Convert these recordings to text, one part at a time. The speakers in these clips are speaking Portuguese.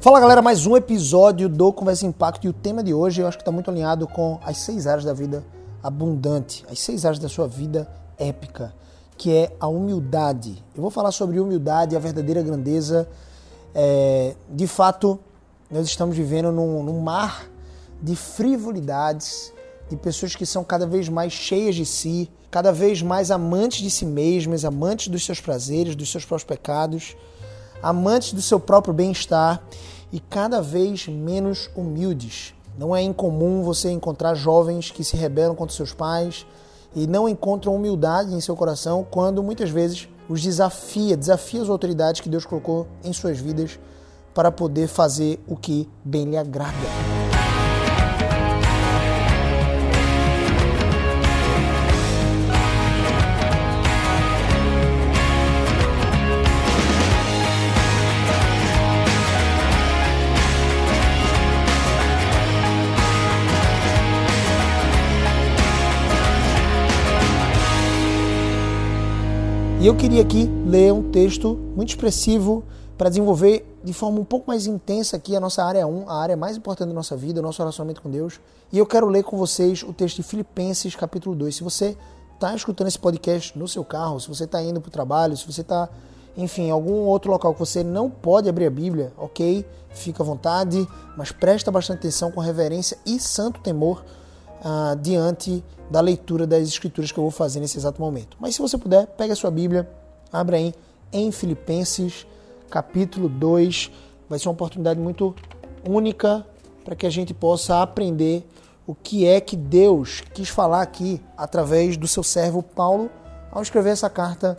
Fala galera, mais um episódio do Conversa Impacto e o tema de hoje eu acho que está muito alinhado com as seis áreas da vida abundante, as seis áreas da sua vida épica, que é a humildade. Eu vou falar sobre humildade a verdadeira grandeza. É, de fato, nós estamos vivendo num, num mar de frivolidades, de pessoas que são cada vez mais cheias de si, cada vez mais amantes de si mesmas, amantes dos seus prazeres, dos seus próprios pecados, amantes do seu próprio bem-estar e cada vez menos humildes. Não é incomum você encontrar jovens que se rebelam contra seus pais e não encontram humildade em seu coração quando muitas vezes os desafia, desafia as autoridades que Deus colocou em suas vidas para poder fazer o que bem lhe agrada. E eu queria aqui ler um texto muito expressivo para desenvolver de forma um pouco mais intensa aqui a nossa área 1, a área mais importante da nossa vida, o nosso relacionamento com Deus. E eu quero ler com vocês o texto de Filipenses, capítulo 2. Se você está escutando esse podcast no seu carro, se você está indo para o trabalho, se você está, enfim, em algum outro local que você não pode abrir a Bíblia, ok, fica à vontade, mas presta bastante atenção com reverência e santo temor uh, diante da leitura das escrituras que eu vou fazer nesse exato momento. Mas se você puder, pegue a sua Bíblia, abra aí em Filipenses, capítulo 2. Vai ser uma oportunidade muito única para que a gente possa aprender o que é que Deus quis falar aqui através do seu servo Paulo ao escrever essa carta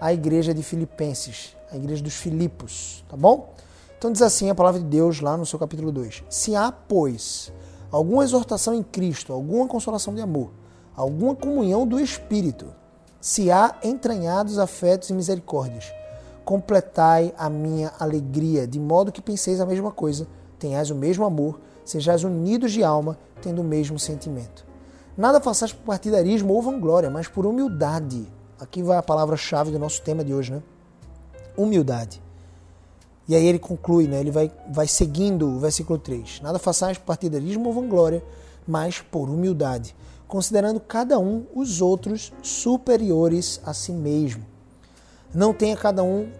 à igreja de Filipenses, à igreja dos Filipos, tá bom? Então diz assim a palavra de Deus lá no seu capítulo 2: Se há, pois, alguma exortação em Cristo, alguma consolação de amor, alguma comunhão do Espírito, se há entranhados afetos e misericórdias, completai a minha alegria, de modo que penseis a mesma coisa, tenhais o mesmo amor, sejais unidos de alma, tendo o mesmo sentimento. Nada façais por partidarismo ou vanglória, mas por humildade. Aqui vai a palavra-chave do nosso tema de hoje, né? Humildade. E aí ele conclui, né? ele vai, vai seguindo o versículo 3. Nada façais por partidarismo ou vanglória, mas por humildade, considerando cada um os outros superiores a si mesmo. Não tenha cada um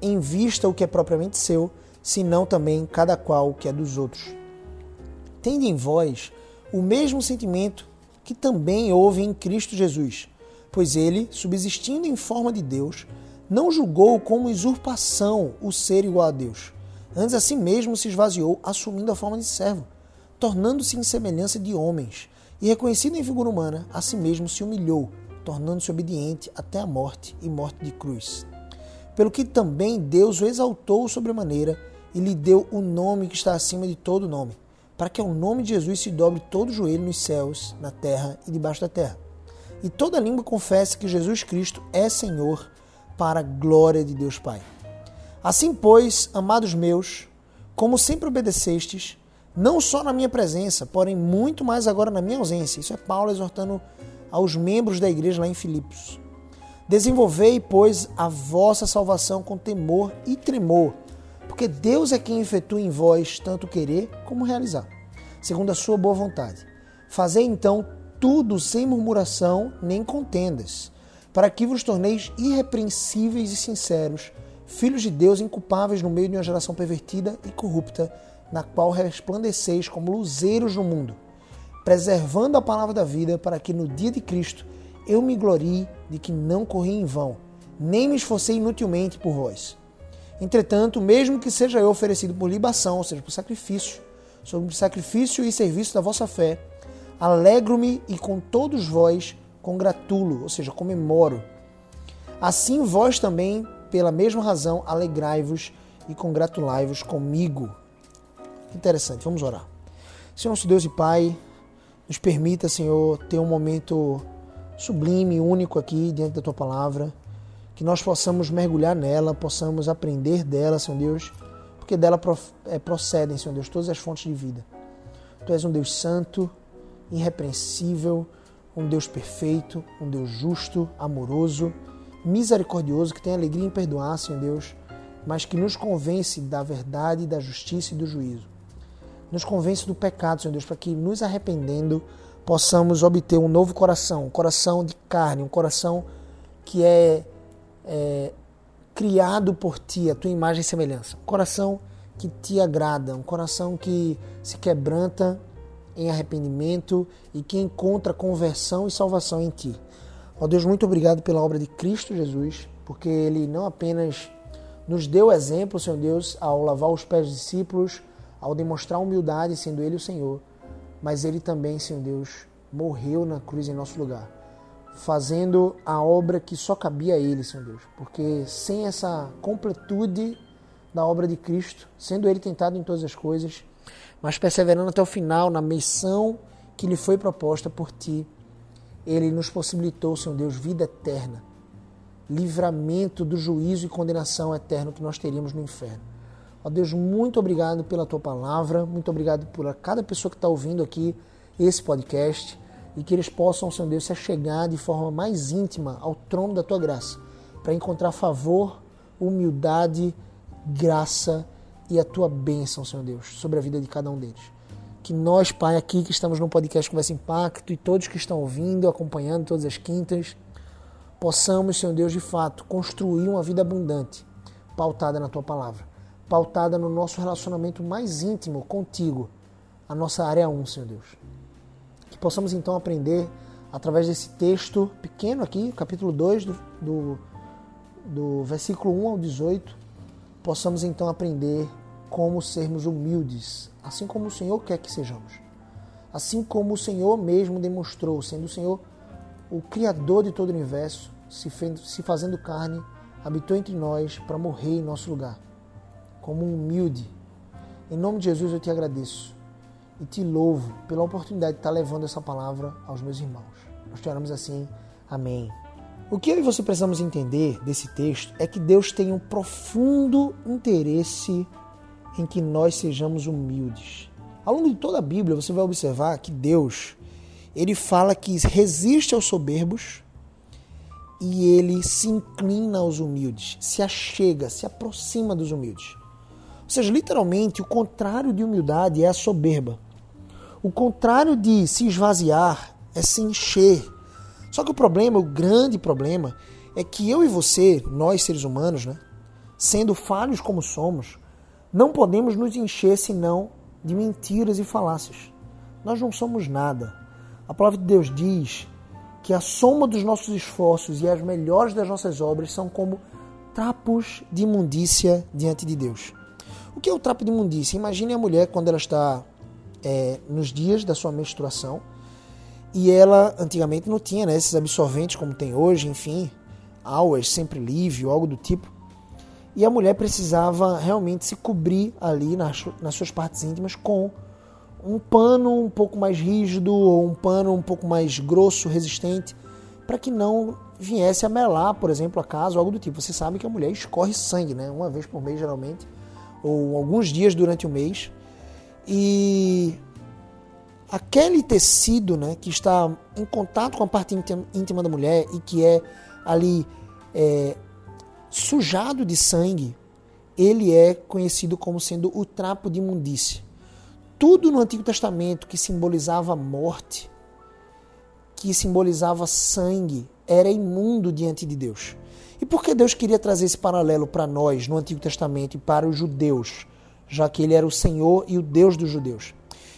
em vista o que é propriamente seu, senão também cada qual o que é dos outros. Tende em vós o mesmo sentimento que também houve em Cristo Jesus, pois ele, subsistindo em forma de Deus, não julgou como usurpação o ser igual a Deus. Antes a si mesmo se esvaziou, assumindo a forma de servo, tornando-se em semelhança de homens, e reconhecido em figura humana, a si mesmo se humilhou, tornando-se obediente até a morte e morte de cruz. Pelo que também Deus o exaltou sobremaneira e lhe deu o nome que está acima de todo nome, para que ao nome de Jesus se dobre todo o joelho nos céus, na terra e debaixo da terra. E toda língua confesse que Jesus Cristo é Senhor, para a glória de Deus Pai. Assim, pois, amados meus, como sempre obedecestes, não só na minha presença, porém muito mais agora na minha ausência. Isso é Paulo exortando aos membros da igreja lá em Filipos. Desenvolvei, pois, a vossa salvação com temor e tremor, porque Deus é quem efetua em vós tanto querer como realizar, segundo a sua boa vontade. Fazei então tudo sem murmuração nem contendas para que vos torneis irrepreensíveis e sinceros, filhos de Deus inculpáveis no meio de uma geração pervertida e corrupta, na qual resplandeceis como luzeiros no mundo, preservando a palavra da vida, para que no dia de Cristo eu me glorie de que não corri em vão, nem me esforcei inutilmente por vós. Entretanto, mesmo que seja eu oferecido por libação, ou seja, por sacrifício, sobre o sacrifício e serviço da vossa fé, alegro-me e com todos vós congratulo, ou seja, comemoro. Assim vós também, pela mesma razão, alegrai-vos e congratulai-vos comigo. Interessante, vamos orar. Senhor nosso Deus e Pai, nos permita, Senhor, ter um momento sublime, único aqui diante da Tua palavra, que nós possamos mergulhar nela, possamos aprender dela, Senhor Deus, porque dela é, procedem, Senhor Deus, todas as fontes de vida. Tu és um Deus santo, irrepreensível, um Deus perfeito, um Deus justo, amoroso, misericordioso, que tem alegria em perdoar, Senhor Deus, mas que nos convence da verdade, da justiça e do juízo. Nos convence do pecado, Senhor Deus, para que nos arrependendo possamos obter um novo coração, um coração de carne, um coração que é, é criado por Ti, a Tua imagem e semelhança. Um coração que Te agrada, um coração que se quebranta em arrependimento e que encontra conversão e salvação em Ti. Ó Deus, muito obrigado pela obra de Cristo Jesus, porque Ele não apenas nos deu exemplo, Senhor Deus, ao lavar os pés dos discípulos, ao demonstrar humildade, sendo Ele o Senhor, mas Ele também, Senhor Deus, morreu na cruz em nosso lugar, fazendo a obra que só cabia a Ele, Senhor Deus, porque sem essa completude da obra de Cristo, sendo Ele tentado em todas as coisas, mas perseverando até o final na missão que lhe foi proposta por Ti, Ele nos possibilitou, Senhor Deus, vida eterna livramento do juízo e condenação eterno que nós teríamos no inferno. Ó Deus, muito obrigado pela tua palavra, muito obrigado por cada pessoa que está ouvindo aqui esse podcast e que eles possam, Senhor Deus, se achegar de forma mais íntima ao trono da tua graça, para encontrar favor, humildade, graça e a tua bênção, Senhor Deus, sobre a vida de cada um deles. Que nós, Pai, aqui que estamos no podcast Conversa Impacto e todos que estão ouvindo, acompanhando todas as quintas, possamos, Senhor Deus, de fato, construir uma vida abundante, pautada na tua palavra, pautada no nosso relacionamento mais íntimo contigo, a nossa área 1, Senhor Deus. Que possamos então aprender através desse texto pequeno aqui, capítulo 2, do, do, do versículo 1 ao 18, possamos então aprender como sermos humildes, assim como o Senhor quer que sejamos. Assim como o Senhor mesmo demonstrou, sendo o Senhor o Criador de todo o universo, se fazendo carne, habitou entre nós para morrer em nosso lugar, como um humilde. Em nome de Jesus eu te agradeço e te louvo pela oportunidade de estar levando essa palavra aos meus irmãos. Nós te oramos assim. Amém. O que eu e você precisamos entender desse texto é que Deus tem um profundo interesse em que nós sejamos humildes. Ao longo de toda a Bíblia, você vai observar que Deus, ele fala que resiste aos soberbos, e ele se inclina aos humildes, se achega, se aproxima dos humildes. Ou seja, literalmente, o contrário de humildade é a soberba. O contrário de se esvaziar é se encher. Só que o problema, o grande problema, é que eu e você, nós seres humanos, né, sendo falhos como somos, não podemos nos encher senão de mentiras e falácias. Nós não somos nada. A palavra de Deus diz que a soma dos nossos esforços e as melhores das nossas obras são como trapos de imundícia diante de Deus. O que é o trapo de imundícia? Imagine a mulher quando ela está é, nos dias da sua menstruação e ela antigamente não tinha né, esses absorventes como tem hoje, enfim, auas, sempre livre, algo do tipo. E a mulher precisava realmente se cobrir ali nas, nas suas partes íntimas com um pano um pouco mais rígido ou um pano um pouco mais grosso, resistente, para que não viesse a melar, por exemplo, a casa ou algo do tipo. Você sabe que a mulher escorre sangue, né? Uma vez por mês, geralmente, ou alguns dias durante o mês. E aquele tecido, né, que está em contato com a parte íntima da mulher e que é ali é, sujado de sangue, ele é conhecido como sendo o trapo de imundícia tudo no Antigo Testamento que simbolizava morte, que simbolizava sangue, era imundo diante de Deus. E por que Deus queria trazer esse paralelo para nós no Antigo Testamento e para os judeus, já que ele era o Senhor e o Deus dos judeus?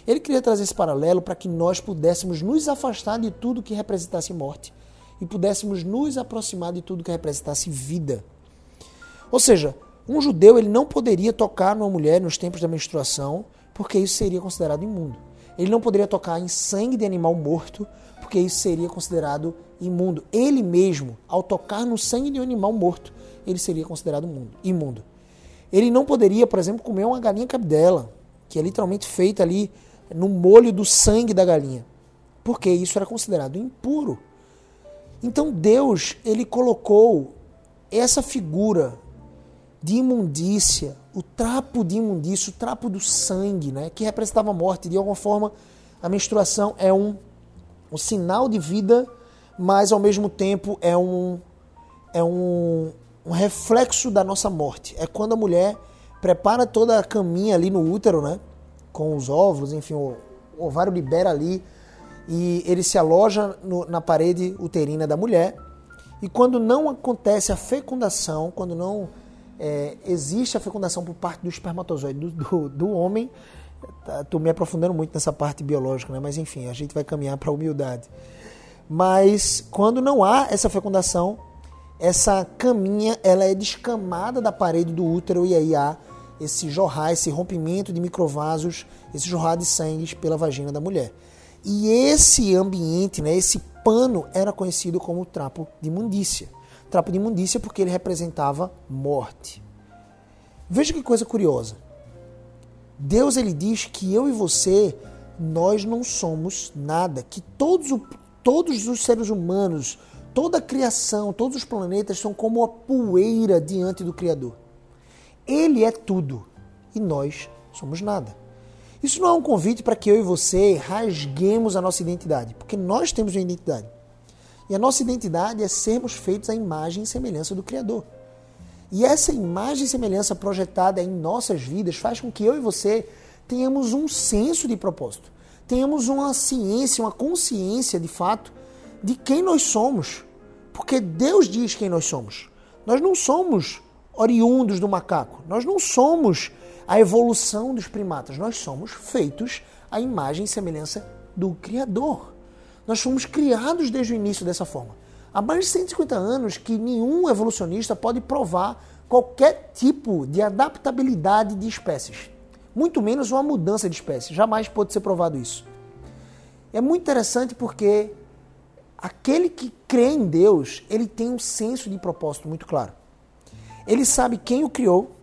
Ele queria trazer esse paralelo para que nós pudéssemos nos afastar de tudo que representasse morte e pudéssemos nos aproximar de tudo que representasse vida. Ou seja, um judeu ele não poderia tocar numa mulher nos tempos da menstruação porque isso seria considerado imundo. Ele não poderia tocar em sangue de animal morto, porque isso seria considerado imundo. Ele mesmo, ao tocar no sangue de um animal morto, ele seria considerado imundo. Ele não poderia, por exemplo, comer uma galinha cabidela, que é literalmente feita ali no molho do sangue da galinha, porque isso era considerado impuro. Então Deus, ele colocou essa figura de imundícia, o trapo de imundícia, o trapo do sangue, né, que representava a morte. De alguma forma, a menstruação é um um sinal de vida, mas ao mesmo tempo é um, é um, um reflexo da nossa morte. É quando a mulher prepara toda a caminha ali no útero, né? Com os óvulos, enfim, o, ovário libera ali e ele se aloja no, na parede uterina da mulher. E quando não acontece a fecundação, quando não é, existe a fecundação por parte do espermatozoide do, do, do homem, Estou tá, me aprofundando muito nessa parte biológica, né? mas enfim, a gente vai caminhar para a humildade. Mas quando não há essa fecundação, essa caminha ela é descamada da parede do útero e aí há esse jorrar, esse rompimento de microvasos, esse jorrar de sangue pela vagina da mulher. E esse ambiente, né, esse pano era conhecido como trapo de imundícia. Trapo de imundícia porque ele representava morte. Veja que coisa curiosa. Deus ele diz que eu e você nós não somos nada, que todos, todos os seres humanos, toda a criação, todos os planetas são como a poeira diante do Criador. Ele é tudo e nós somos nada. Isso não é um convite para que eu e você rasguemos a nossa identidade, porque nós temos uma identidade. E a nossa identidade é sermos feitos à imagem e semelhança do Criador. E essa imagem e semelhança projetada em nossas vidas faz com que eu e você tenhamos um senso de propósito, tenhamos uma ciência, uma consciência de fato de quem nós somos. Porque Deus diz quem nós somos. Nós não somos oriundos do macaco, nós não somos a evolução dos primatas. Nós somos feitos à imagem e semelhança do Criador. Nós fomos criados desde o início dessa forma. Há mais de 150 anos que nenhum evolucionista pode provar qualquer tipo de adaptabilidade de espécies, muito menos uma mudança de espécie. Jamais pode ser provado isso. É muito interessante porque aquele que crê em Deus, ele tem um senso de propósito muito claro. Ele sabe quem o criou,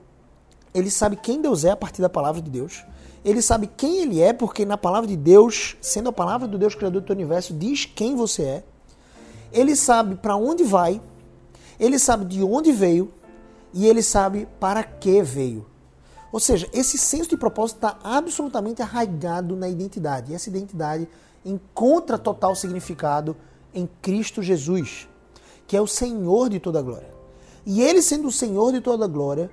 ele sabe quem Deus é a partir da palavra de Deus. Ele sabe quem ele é, porque na palavra de Deus, sendo a palavra do Deus Criador do universo, diz quem você é. Ele sabe para onde vai, ele sabe de onde veio e ele sabe para que veio. Ou seja, esse senso de propósito está absolutamente arraigado na identidade. E essa identidade encontra total significado em Cristo Jesus, que é o Senhor de toda a glória. E ele, sendo o Senhor de toda a glória,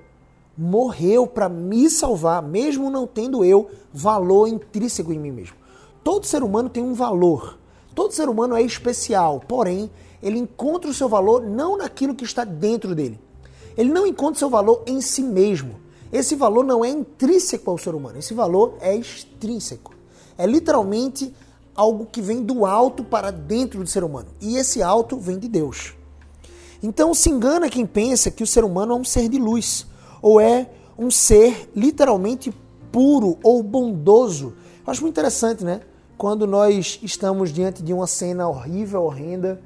morreu para me salvar, mesmo não tendo eu valor intrínseco em mim mesmo. Todo ser humano tem um valor. Todo ser humano é especial, porém, ele encontra o seu valor não naquilo que está dentro dele. Ele não encontra o seu valor em si mesmo. Esse valor não é intrínseco ao ser humano, esse valor é extrínseco. É literalmente algo que vem do alto para dentro do ser humano. E esse alto vem de Deus. Então se engana quem pensa que o ser humano é um ser de luz ou é um ser literalmente puro ou bondoso. Eu acho muito interessante, né? Quando nós estamos diante de uma cena horrível, horrenda,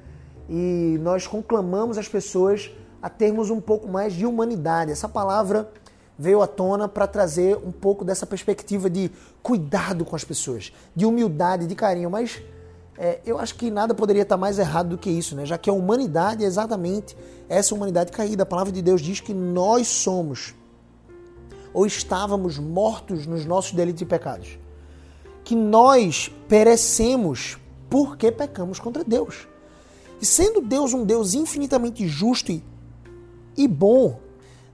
e nós conclamamos as pessoas a termos um pouco mais de humanidade. Essa palavra veio à tona para trazer um pouco dessa perspectiva de cuidado com as pessoas, de humildade, de carinho, mas é, eu acho que nada poderia estar mais errado do que isso, né? já que a humanidade é exatamente essa humanidade caída. A palavra de Deus diz que nós somos ou estávamos mortos nos nossos delitos e pecados. Que nós perecemos porque pecamos contra Deus. E sendo Deus um Deus infinitamente justo e, e bom,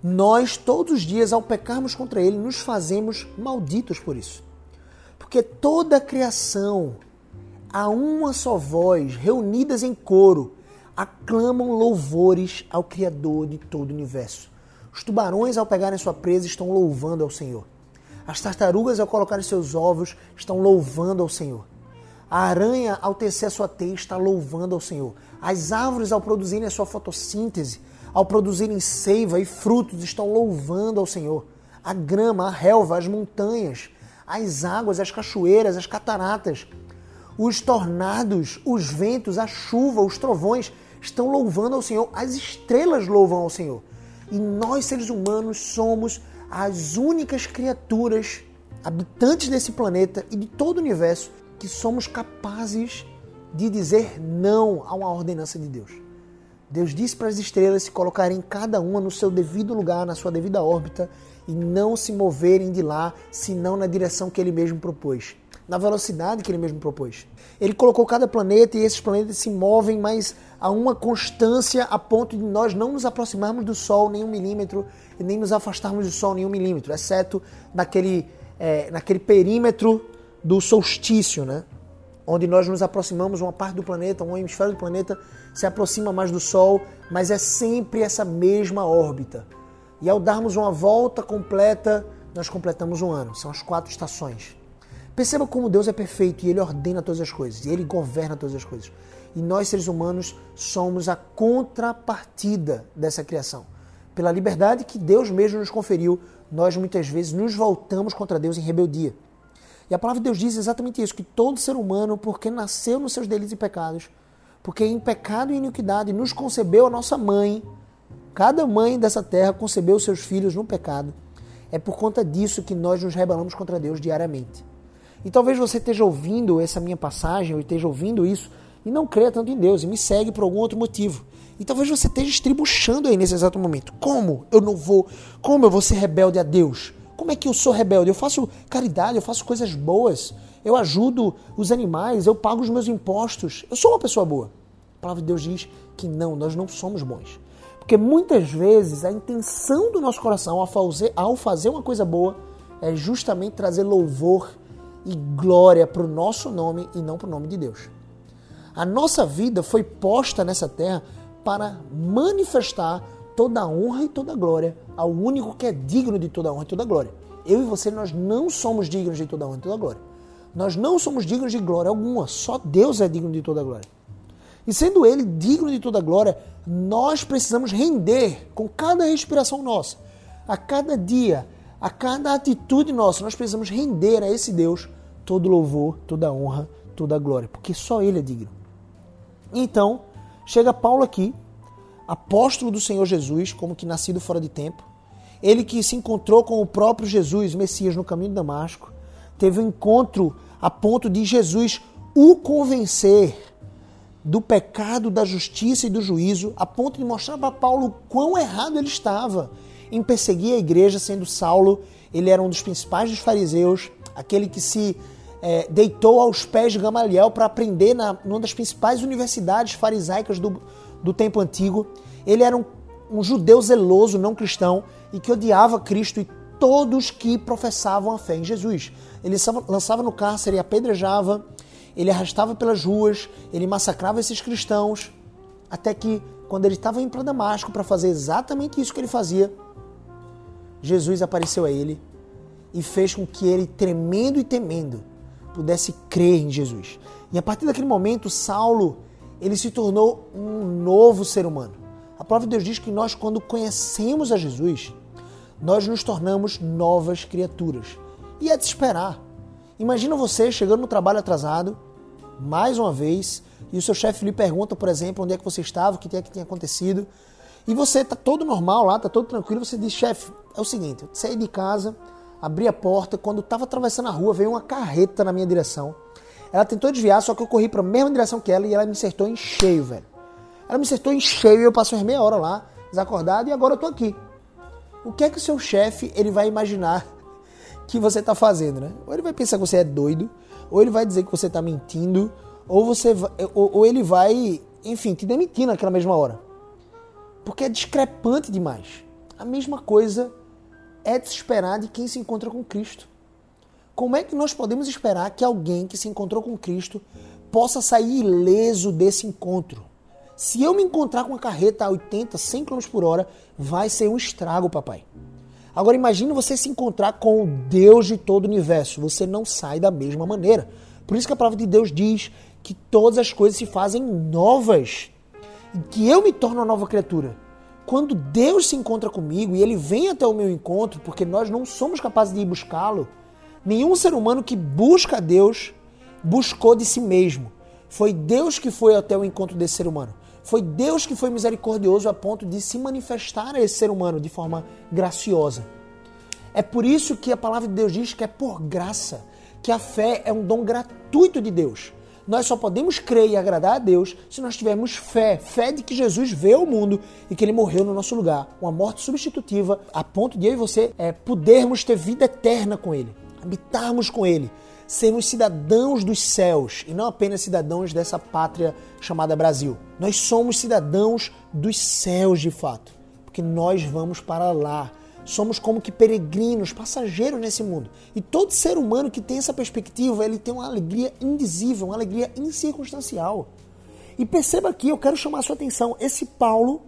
nós todos os dias, ao pecarmos contra Ele, nos fazemos malditos por isso. Porque toda a criação a uma só voz, reunidas em coro, aclamam louvores ao Criador de todo o universo. Os tubarões, ao pegarem sua presa, estão louvando ao Senhor. As tartarugas, ao colocarem seus ovos, estão louvando ao Senhor. A aranha, ao tecer sua teia, está louvando ao Senhor. As árvores, ao produzirem a sua fotossíntese, ao produzirem seiva e frutos, estão louvando ao Senhor. A grama, a relva, as montanhas, as águas, as cachoeiras, as cataratas, os tornados, os ventos, a chuva, os trovões estão louvando ao Senhor. As estrelas louvam ao Senhor. E nós, seres humanos, somos as únicas criaturas habitantes desse planeta e de todo o universo que somos capazes de dizer não a uma ordenança de Deus. Deus disse para as estrelas se colocarem cada uma no seu devido lugar, na sua devida órbita, e não se moverem de lá, senão na direção que ele mesmo propôs. Na velocidade que ele mesmo propôs. Ele colocou cada planeta e esses planetas se movem, mas a uma constância a ponto de nós não nos aproximarmos do Sol nem um milímetro e nem nos afastarmos do Sol nem um milímetro, exceto naquele, é, naquele perímetro do solstício, né? onde nós nos aproximamos, uma parte do planeta, um hemisfério do planeta se aproxima mais do Sol, mas é sempre essa mesma órbita. E ao darmos uma volta completa, nós completamos um ano. São as quatro estações. Perceba como Deus é perfeito e Ele ordena todas as coisas, e Ele governa todas as coisas. E nós, seres humanos, somos a contrapartida dessa criação. Pela liberdade que Deus mesmo nos conferiu, nós muitas vezes nos voltamos contra Deus em rebeldia. E a palavra de Deus diz exatamente isso: que todo ser humano, porque nasceu nos seus delitos e pecados, porque em pecado e iniquidade nos concebeu a nossa mãe, cada mãe dessa terra concebeu seus filhos no pecado. É por conta disso que nós nos rebelamos contra Deus diariamente. E talvez você esteja ouvindo essa minha passagem, ou esteja ouvindo isso, e não creia tanto em Deus, e me segue por algum outro motivo. E talvez você esteja estribuchando aí nesse exato momento. Como eu não vou? Como eu vou ser rebelde a Deus? Como é que eu sou rebelde? Eu faço caridade, eu faço coisas boas, eu ajudo os animais, eu pago os meus impostos. Eu sou uma pessoa boa. A palavra de Deus diz que não, nós não somos bons. Porque muitas vezes a intenção do nosso coração ao fazer, ao fazer uma coisa boa é justamente trazer louvor e glória para o nosso nome e não para o nome de Deus. A nossa vida foi posta nessa terra para manifestar toda a honra e toda a glória ao único que é digno de toda a honra e toda a glória. Eu e você, nós não somos dignos de toda a honra e toda a glória. Nós não somos dignos de glória alguma, só Deus é digno de toda a glória. E sendo Ele digno de toda a glória, nós precisamos render com cada respiração nossa, a cada dia, a cada atitude nossa, nós precisamos render a esse Deus todo louvor, toda honra, toda glória, porque só Ele é digno. Então, chega Paulo aqui, apóstolo do Senhor Jesus, como que nascido fora de tempo, ele que se encontrou com o próprio Jesus, Messias, no caminho de Damasco, teve um encontro a ponto de Jesus o convencer do pecado, da justiça e do juízo, a ponto de mostrar para Paulo quão errado ele estava em perseguir a igreja, sendo Saulo, ele era um dos principais dos fariseus, aquele que se é, deitou aos pés de Gamaliel para aprender na numa das principais universidades farisaicas do, do tempo antigo. Ele era um, um judeu zeloso, não cristão, e que odiava Cristo e todos que professavam a fé em Jesus. Ele lançava no cárcere apedrejava, ele arrastava pelas ruas, ele massacrava esses cristãos, até que, quando ele estava indo para Damasco para fazer exatamente isso que ele fazia, Jesus apareceu a ele e fez com que ele, tremendo e temendo, pudesse crer em Jesus. E a partir daquele momento, Saulo, ele se tornou um novo ser humano. A palavra de Deus diz que nós, quando conhecemos a Jesus, nós nos tornamos novas criaturas. E é de esperar. Imagina você chegando no trabalho atrasado, mais uma vez, e o seu chefe lhe pergunta, por exemplo, onde é que você estava, o que é que tinha acontecido, e você está todo normal lá, está todo tranquilo, você diz, chefe, é o seguinte, eu saí de casa, abri a porta, quando estava atravessando a rua, veio uma carreta na minha direção. Ela tentou desviar, só que eu corri para a mesma direção que ela e ela me acertou em cheio, velho. Ela me acertou em cheio e eu passei meia hora lá, desacordado, e agora eu tô aqui. O que é que o seu chefe ele vai imaginar que você está fazendo, né? Ou ele vai pensar que você é doido, ou ele vai dizer que você está mentindo, ou você vai, ou, ou ele vai, enfim, te demitir naquela mesma hora. Porque é discrepante demais. A mesma coisa é de se esperar de quem se encontra com Cristo. Como é que nós podemos esperar que alguém que se encontrou com Cristo possa sair ileso desse encontro? Se eu me encontrar com uma carreta a 80, 100 km por hora, vai ser um estrago, papai. Agora imagine você se encontrar com o Deus de todo o universo. Você não sai da mesma maneira. Por isso que a palavra de Deus diz que todas as coisas se fazem novas. Que eu me torno uma nova criatura. Quando Deus se encontra comigo e ele vem até o meu encontro, porque nós não somos capazes de ir buscá-lo, nenhum ser humano que busca Deus buscou de si mesmo. Foi Deus que foi até o encontro desse ser humano. Foi Deus que foi misericordioso a ponto de se manifestar a esse ser humano de forma graciosa. É por isso que a palavra de Deus diz que é por graça, que a fé é um dom gratuito de Deus. Nós só podemos crer e agradar a Deus se nós tivermos fé, fé de que Jesus veio ao mundo e que ele morreu no nosso lugar, uma morte substitutiva, a ponto de eu e você é, podermos ter vida eterna com ele, habitarmos com ele, sermos cidadãos dos céus e não apenas cidadãos dessa pátria chamada Brasil. Nós somos cidadãos dos céus de fato, porque nós vamos para lá. Somos como que peregrinos, passageiros nesse mundo. E todo ser humano que tem essa perspectiva, ele tem uma alegria indizível, uma alegria incircunstancial. E perceba aqui, eu quero chamar a sua atenção, esse Paulo,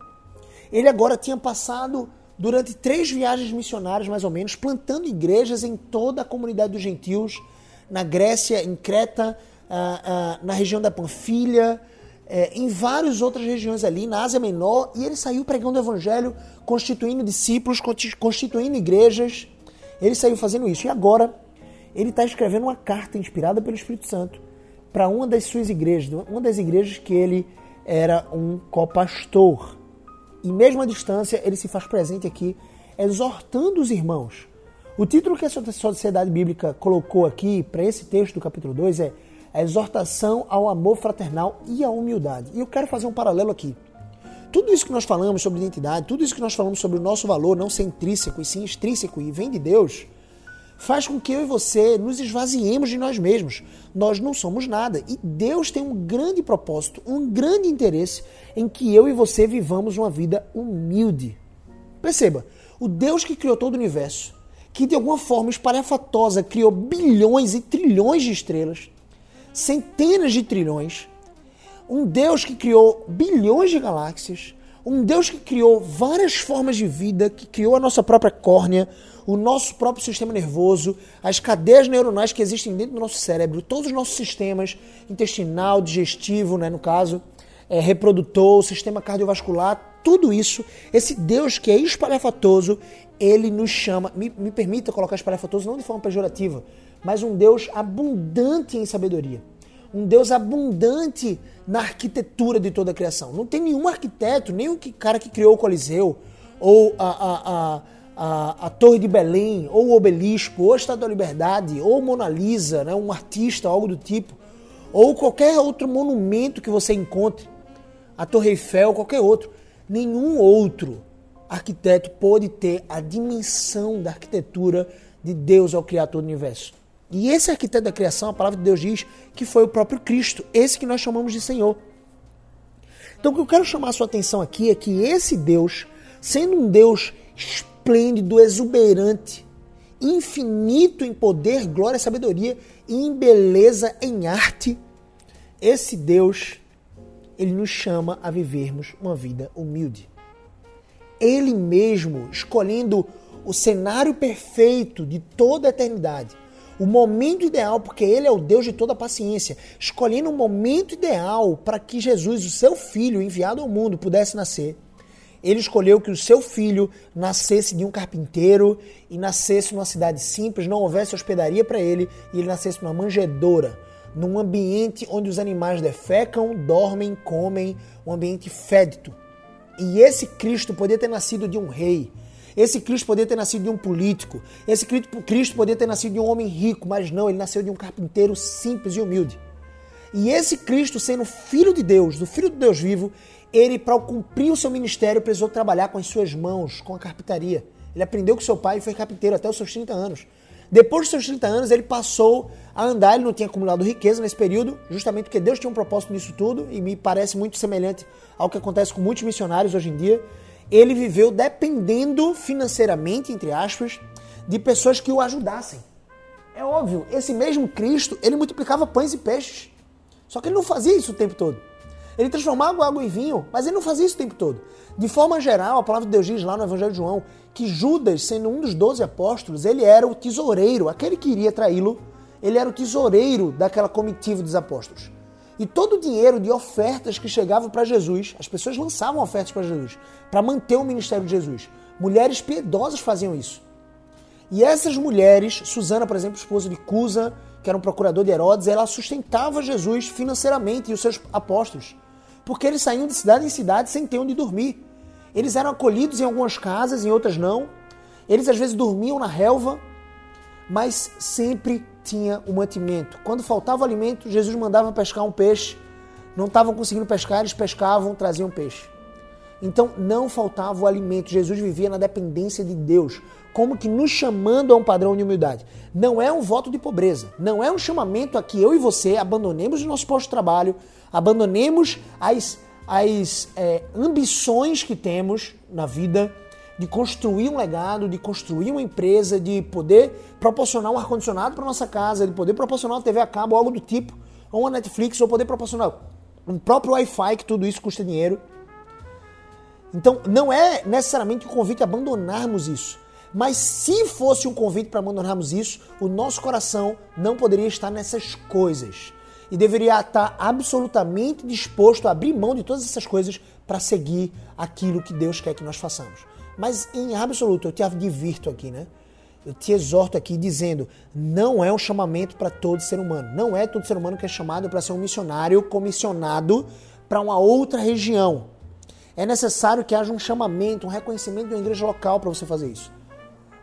ele agora tinha passado durante três viagens missionárias, mais ou menos, plantando igrejas em toda a comunidade dos gentios, na Grécia, em Creta, ah, ah, na região da Panfilha, eh, em várias outras regiões ali, na Ásia Menor, e ele saiu pregando o evangelho, constituindo discípulos, constituindo igrejas. Ele saiu fazendo isso. E agora, ele está escrevendo uma carta inspirada pelo Espírito Santo para uma das suas igrejas, uma das igrejas que ele era um copastor. E mesmo à distância, ele se faz presente aqui, exortando os irmãos. O título que a Sociedade Bíblica colocou aqui para esse texto do capítulo 2 é a exortação ao amor fraternal e à humildade. E eu quero fazer um paralelo aqui. Tudo isso que nós falamos sobre identidade, tudo isso que nós falamos sobre o nosso valor não ser intrínseco e sim extrínseco e vem de Deus, faz com que eu e você nos esvaziemos de nós mesmos. Nós não somos nada. E Deus tem um grande propósito, um grande interesse em que eu e você vivamos uma vida humilde. Perceba, o Deus que criou todo o universo, que de alguma forma espalhafatosa criou bilhões e trilhões de estrelas, centenas de trilhões, um Deus que criou bilhões de galáxias, um Deus que criou várias formas de vida, que criou a nossa própria córnea, o nosso próprio sistema nervoso, as cadeias neuronais que existem dentro do nosso cérebro, todos os nossos sistemas, intestinal, digestivo, né, no caso, é, reprodutor, sistema cardiovascular, tudo isso, esse Deus que é espalhafatoso, ele nos chama, me, me permita colocar espalhafatoso não de forma pejorativa, mas um Deus abundante em sabedoria. Um Deus abundante na arquitetura de toda a criação. Não tem nenhum arquiteto, o cara que criou o Coliseu, ou a, a, a a, a Torre de Belém, ou o Obelisco, ou a Estátua da Liberdade, ou Mona Lisa, né, um artista, algo do tipo, ou qualquer outro monumento que você encontre, a Torre Eiffel, qualquer outro. Nenhum outro arquiteto pode ter a dimensão da arquitetura de Deus ao criar todo o universo. E esse arquiteto da criação, a palavra de Deus diz que foi o próprio Cristo, esse que nós chamamos de Senhor. Então o que eu quero chamar a sua atenção aqui é que esse Deus, sendo um Deus esplêndido, exuberante, infinito em poder, glória, sabedoria e em beleza, em arte, esse Deus, ele nos chama a vivermos uma vida humilde. Ele mesmo escolhendo o cenário perfeito de toda a eternidade, o momento ideal, porque ele é o Deus de toda paciência, escolhendo o momento ideal para que Jesus, o seu filho enviado ao mundo, pudesse nascer ele escolheu que o seu filho nascesse de um carpinteiro e nascesse numa cidade simples, não houvesse hospedaria para ele e ele nascesse numa manjedoura, num ambiente onde os animais defecam, dormem, comem, um ambiente fédito. E esse Cristo poderia ter nascido de um rei. Esse Cristo poderia ter nascido de um político. Esse Cristo poderia ter nascido de um homem rico, mas não, ele nasceu de um carpinteiro simples e humilde. E esse Cristo, sendo filho de Deus, do filho de Deus vivo, ele, para cumprir o seu ministério, precisou trabalhar com as suas mãos, com a carpintaria. Ele aprendeu com seu pai e foi carpinteiro até os seus 30 anos. Depois dos seus 30 anos, ele passou a andar, ele não tinha acumulado riqueza nesse período, justamente porque Deus tinha um propósito nisso tudo, e me parece muito semelhante ao que acontece com muitos missionários hoje em dia. Ele viveu dependendo financeiramente, entre aspas, de pessoas que o ajudassem. É óbvio, esse mesmo Cristo, ele multiplicava pães e peixes. Só que ele não fazia isso o tempo todo. Ele transformava água em vinho, mas ele não fazia isso o tempo todo. De forma geral, a palavra de Deus diz lá no Evangelho de João que Judas, sendo um dos doze apóstolos, ele era o tesoureiro, aquele que iria traí-lo, ele era o tesoureiro daquela comitiva dos apóstolos. E todo o dinheiro de ofertas que chegavam para Jesus, as pessoas lançavam ofertas para Jesus, para manter o ministério de Jesus. Mulheres piedosas faziam isso. E essas mulheres, Susana, por exemplo, esposa de Cusa, que era um procurador de Herodes, ela sustentava Jesus financeiramente e os seus apóstolos porque eles saíam de cidade em cidade sem ter onde dormir. Eles eram acolhidos em algumas casas, em outras não. Eles às vezes dormiam na relva, mas sempre tinha o mantimento. Quando faltava alimento, Jesus mandava pescar um peixe. Não estavam conseguindo pescar, eles pescavam, traziam peixe. Então não faltava o alimento. Jesus vivia na dependência de Deus, como que nos chamando a um padrão de humildade. Não é um voto de pobreza, não é um chamamento a que eu e você abandonemos o nosso posto de trabalho, abandonemos as, as é, ambições que temos na vida de construir um legado, de construir uma empresa, de poder proporcionar um ar-condicionado para nossa casa, de poder proporcionar uma TV a cabo, algo do tipo, ou uma Netflix, ou poder proporcionar um próprio Wi-Fi, que tudo isso custa dinheiro. Então, não é necessariamente um convite a abandonarmos isso. Mas se fosse um convite para abandonarmos isso, o nosso coração não poderia estar nessas coisas. E deveria estar absolutamente disposto a abrir mão de todas essas coisas para seguir aquilo que Deus quer que nós façamos. Mas em absoluto, eu te advirto aqui, né? Eu te exorto aqui dizendo: não é um chamamento para todo ser humano. Não é todo ser humano que é chamado para ser um missionário comissionado para uma outra região. É necessário que haja um chamamento, um reconhecimento de uma igreja local para você fazer isso.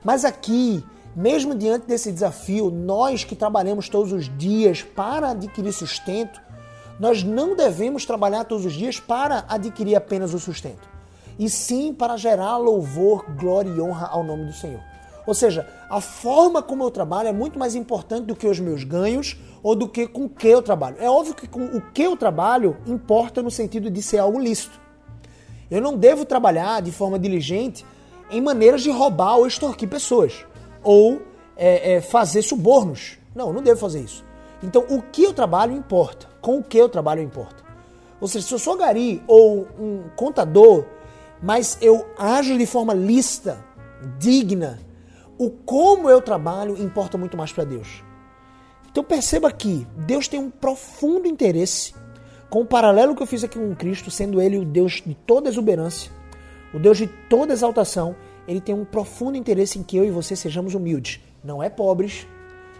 Mas aqui, mesmo diante desse desafio, nós que trabalhamos todos os dias para adquirir sustento, nós não devemos trabalhar todos os dias para adquirir apenas o sustento, e sim para gerar louvor, glória e honra ao nome do Senhor. Ou seja, a forma como eu trabalho é muito mais importante do que os meus ganhos ou do que com o que eu trabalho. É óbvio que com o que eu trabalho importa no sentido de ser algo lícito. Eu não devo trabalhar de forma diligente em maneiras de roubar ou extorquir pessoas. Ou é, é, fazer subornos. Não, não devo fazer isso. Então, o que eu trabalho importa. Com o que eu trabalho importa. Ou seja, se eu sou gari ou um contador, mas eu ajo de forma lícita, digna, o como eu trabalho importa muito mais para Deus. Então perceba que Deus tem um profundo interesse com o paralelo que eu fiz aqui com Cristo, sendo ele o Deus de toda exuberância, o Deus de toda exaltação, ele tem um profundo interesse em que eu e você sejamos humildes. Não é pobres,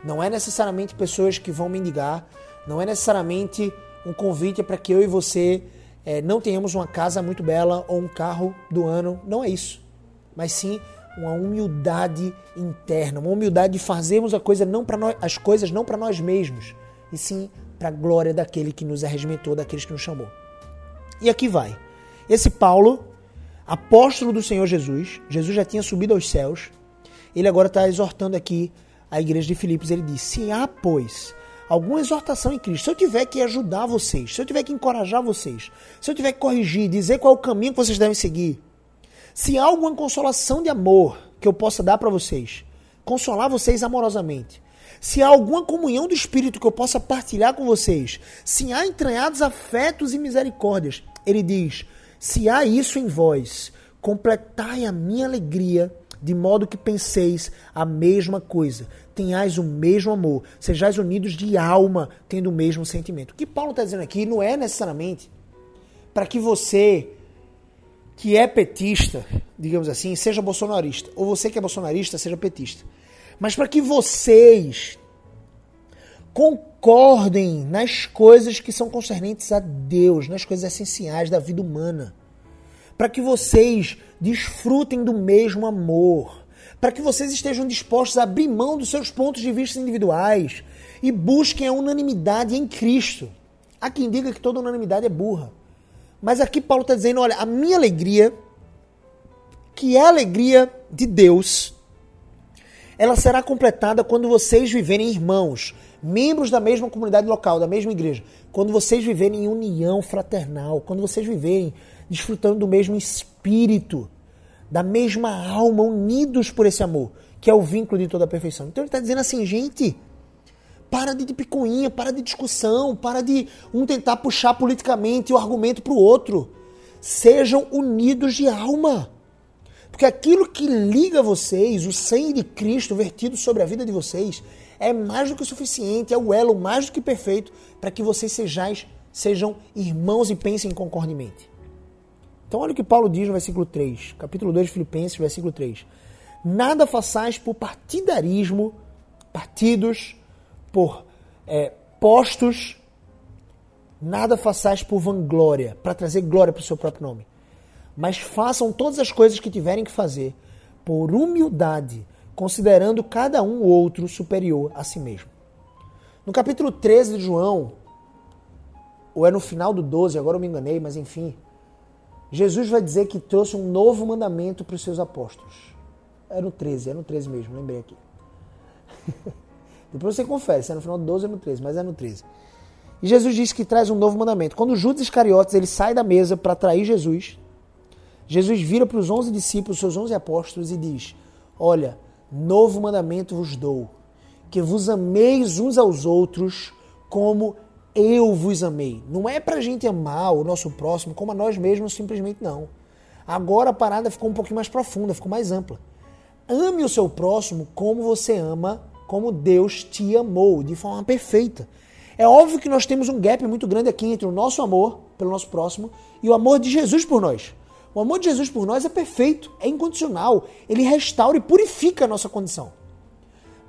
não é necessariamente pessoas que vão mendigar, não é necessariamente um convite para que eu e você é, não tenhamos uma casa muito bela ou um carro do ano. Não é isso. Mas sim uma humildade interna, uma humildade de fazermos a coisa não nós, as coisas não para nós mesmos, e sim para a glória daquele que nos arregimentou, daqueles que nos chamou. E aqui vai. Esse Paulo, apóstolo do Senhor Jesus, Jesus já tinha subido aos céus, ele agora está exortando aqui a igreja de Filipos. Ele diz: Se há, pois, alguma exortação em Cristo, se eu tiver que ajudar vocês, se eu tiver que encorajar vocês, se eu tiver que corrigir, dizer qual é o caminho que vocês devem seguir, se há alguma consolação de amor que eu possa dar para vocês, consolar vocês amorosamente, se há alguma comunhão do Espírito que eu possa partilhar com vocês, se há entranhados afetos e misericórdias, ele diz: se há isso em vós, completai a minha alegria, de modo que penseis a mesma coisa, tenhais o mesmo amor, sejais unidos de alma, tendo o mesmo sentimento. O que Paulo está dizendo aqui não é necessariamente para que você que é petista, digamos assim, seja bolsonarista, ou você que é bolsonarista, seja petista mas para que vocês concordem nas coisas que são concernentes a Deus, nas coisas essenciais da vida humana. Para que vocês desfrutem do mesmo amor. Para que vocês estejam dispostos a abrir mão dos seus pontos de vista individuais e busquem a unanimidade em Cristo. Há quem diga que toda unanimidade é burra. Mas aqui Paulo está dizendo: olha, a minha alegria, que é a alegria de Deus, ela será completada quando vocês viverem irmãos, membros da mesma comunidade local, da mesma igreja. Quando vocês viverem em união fraternal, quando vocês viverem desfrutando do mesmo espírito, da mesma alma, unidos por esse amor, que é o vínculo de toda a perfeição. Então ele está dizendo assim, gente, para de picuinha, para de discussão, para de um tentar puxar politicamente o argumento para o outro. Sejam unidos de alma. Porque aquilo que liga vocês, o sangue de Cristo vertido sobre a vida de vocês, é mais do que suficiente, é o elo mais do que perfeito para que vocês sejais, sejam irmãos e pensem concordemente. Então olha o que Paulo diz no versículo 3, capítulo 2 de Filipenses, versículo 3. Nada façais por partidarismo, partidos, por é, postos, nada façais por vanglória, para trazer glória para o seu próprio nome mas façam todas as coisas que tiverem que fazer por humildade, considerando cada um outro superior a si mesmo. No capítulo 13 de João, ou é no final do 12, agora eu me enganei, mas enfim, Jesus vai dizer que trouxe um novo mandamento para os seus apóstolos. É no 13, é no 13 mesmo, lembrei aqui. Depois você confere, se é no final do 12 ou é no 13, mas é no 13. E Jesus diz que traz um novo mandamento. Quando Judas Iscariotes ele sai da mesa para trair Jesus, Jesus vira para os 11 discípulos, seus 11 apóstolos e diz: Olha, novo mandamento vos dou, que vos ameis uns aos outros como eu vos amei. Não é para a gente amar o nosso próximo como a nós mesmos, simplesmente não. Agora a parada ficou um pouquinho mais profunda, ficou mais ampla. Ame o seu próximo como você ama, como Deus te amou, de forma perfeita. É óbvio que nós temos um gap muito grande aqui entre o nosso amor pelo nosso próximo e o amor de Jesus por nós. O amor de Jesus por nós é perfeito, é incondicional. Ele restaura e purifica a nossa condição.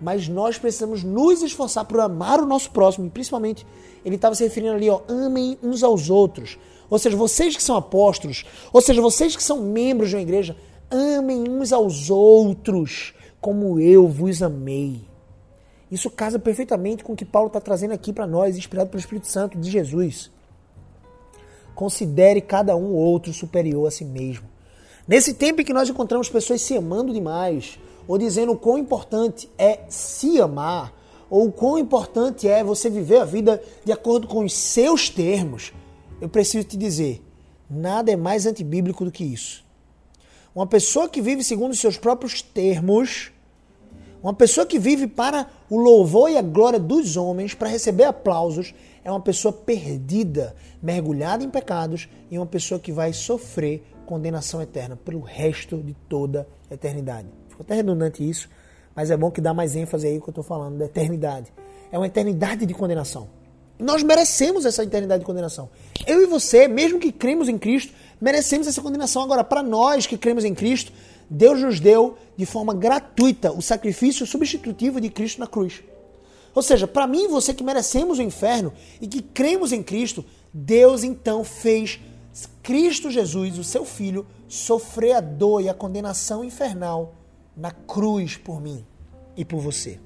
Mas nós precisamos nos esforçar por amar o nosso próximo, e principalmente, ele estava se referindo ali, ó, amem uns aos outros. Ou seja, vocês que são apóstolos, ou seja, vocês que são membros de uma igreja, amem uns aos outros como eu vos amei. Isso casa perfeitamente com o que Paulo está trazendo aqui para nós, inspirado pelo Espírito Santo de Jesus. Considere cada um outro superior a si mesmo. Nesse tempo em que nós encontramos pessoas se amando demais, ou dizendo o quão importante é se amar, ou o quão importante é você viver a vida de acordo com os seus termos, eu preciso te dizer, nada é mais antibíblico do que isso. Uma pessoa que vive segundo os seus próprios termos, uma pessoa que vive para o louvor e a glória dos homens, para receber aplausos, é uma pessoa perdida, mergulhada em pecados e uma pessoa que vai sofrer condenação eterna pelo resto de toda a eternidade. Até redundante isso, mas é bom que dá mais ênfase aí que eu estou falando da eternidade. É uma eternidade de condenação. Nós merecemos essa eternidade de condenação. Eu e você, mesmo que cremos em Cristo, merecemos essa condenação. Agora, para nós que cremos em Cristo, Deus nos deu de forma gratuita o sacrifício substitutivo de Cristo na cruz. Ou seja, para mim e você que merecemos o inferno e que cremos em Cristo, Deus então fez Cristo Jesus, o seu Filho, sofrer a dor e a condenação infernal na cruz por mim e por você.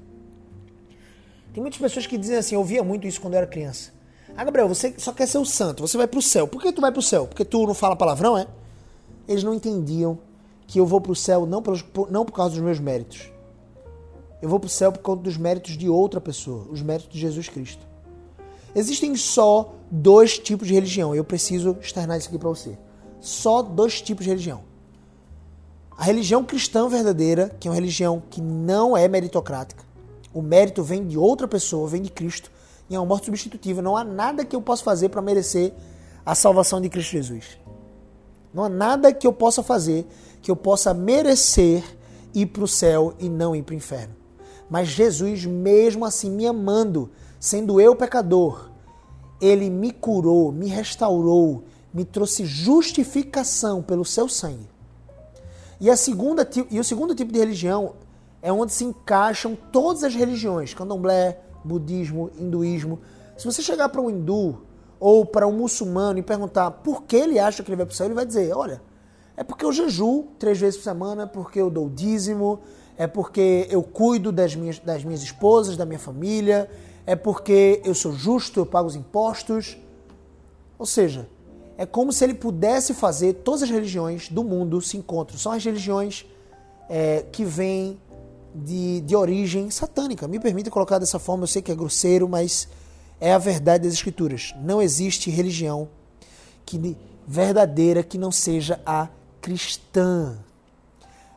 Tem muitas pessoas que dizem assim, eu ouvia muito isso quando eu era criança. Ah, Gabriel, você só quer ser o santo, você vai para o céu. Por que tu vai para o céu? Porque tu não fala palavrão, é? Eles não entendiam que eu vou para o céu não, pelos, não por causa dos meus méritos. Eu vou para o céu por causa dos méritos de outra pessoa, os méritos de Jesus Cristo. Existem só dois tipos de religião. Eu preciso externar isso aqui para você. Só dois tipos de religião. A religião cristã verdadeira, que é uma religião que não é meritocrática. O mérito vem de outra pessoa, vem de Cristo, e é uma morte substitutiva. Não há nada que eu possa fazer para merecer a salvação de Cristo Jesus. Não há nada que eu possa fazer que eu possa merecer ir para o céu e não ir para o inferno. Mas Jesus, mesmo assim, me amando, sendo eu pecador, ele me curou, me restaurou, me trouxe justificação pelo seu sangue. E, a segunda, e o segundo tipo de religião é onde se encaixam todas as religiões, candomblé, budismo, hinduísmo. Se você chegar para um hindu ou para um muçulmano e perguntar por que ele acha que ele vai para o céu, ele vai dizer, olha, é porque eu jejuo três vezes por semana, porque eu dou dízimo, é porque eu cuido das minhas, das minhas esposas, da minha família, é porque eu sou justo, eu pago os impostos. Ou seja, é como se ele pudesse fazer todas as religiões do mundo se encontram. São as religiões é, que vêm de, de origem satânica. Me permita colocar dessa forma, eu sei que é grosseiro, mas é a verdade das escrituras. Não existe religião que verdadeira que não seja a cristã.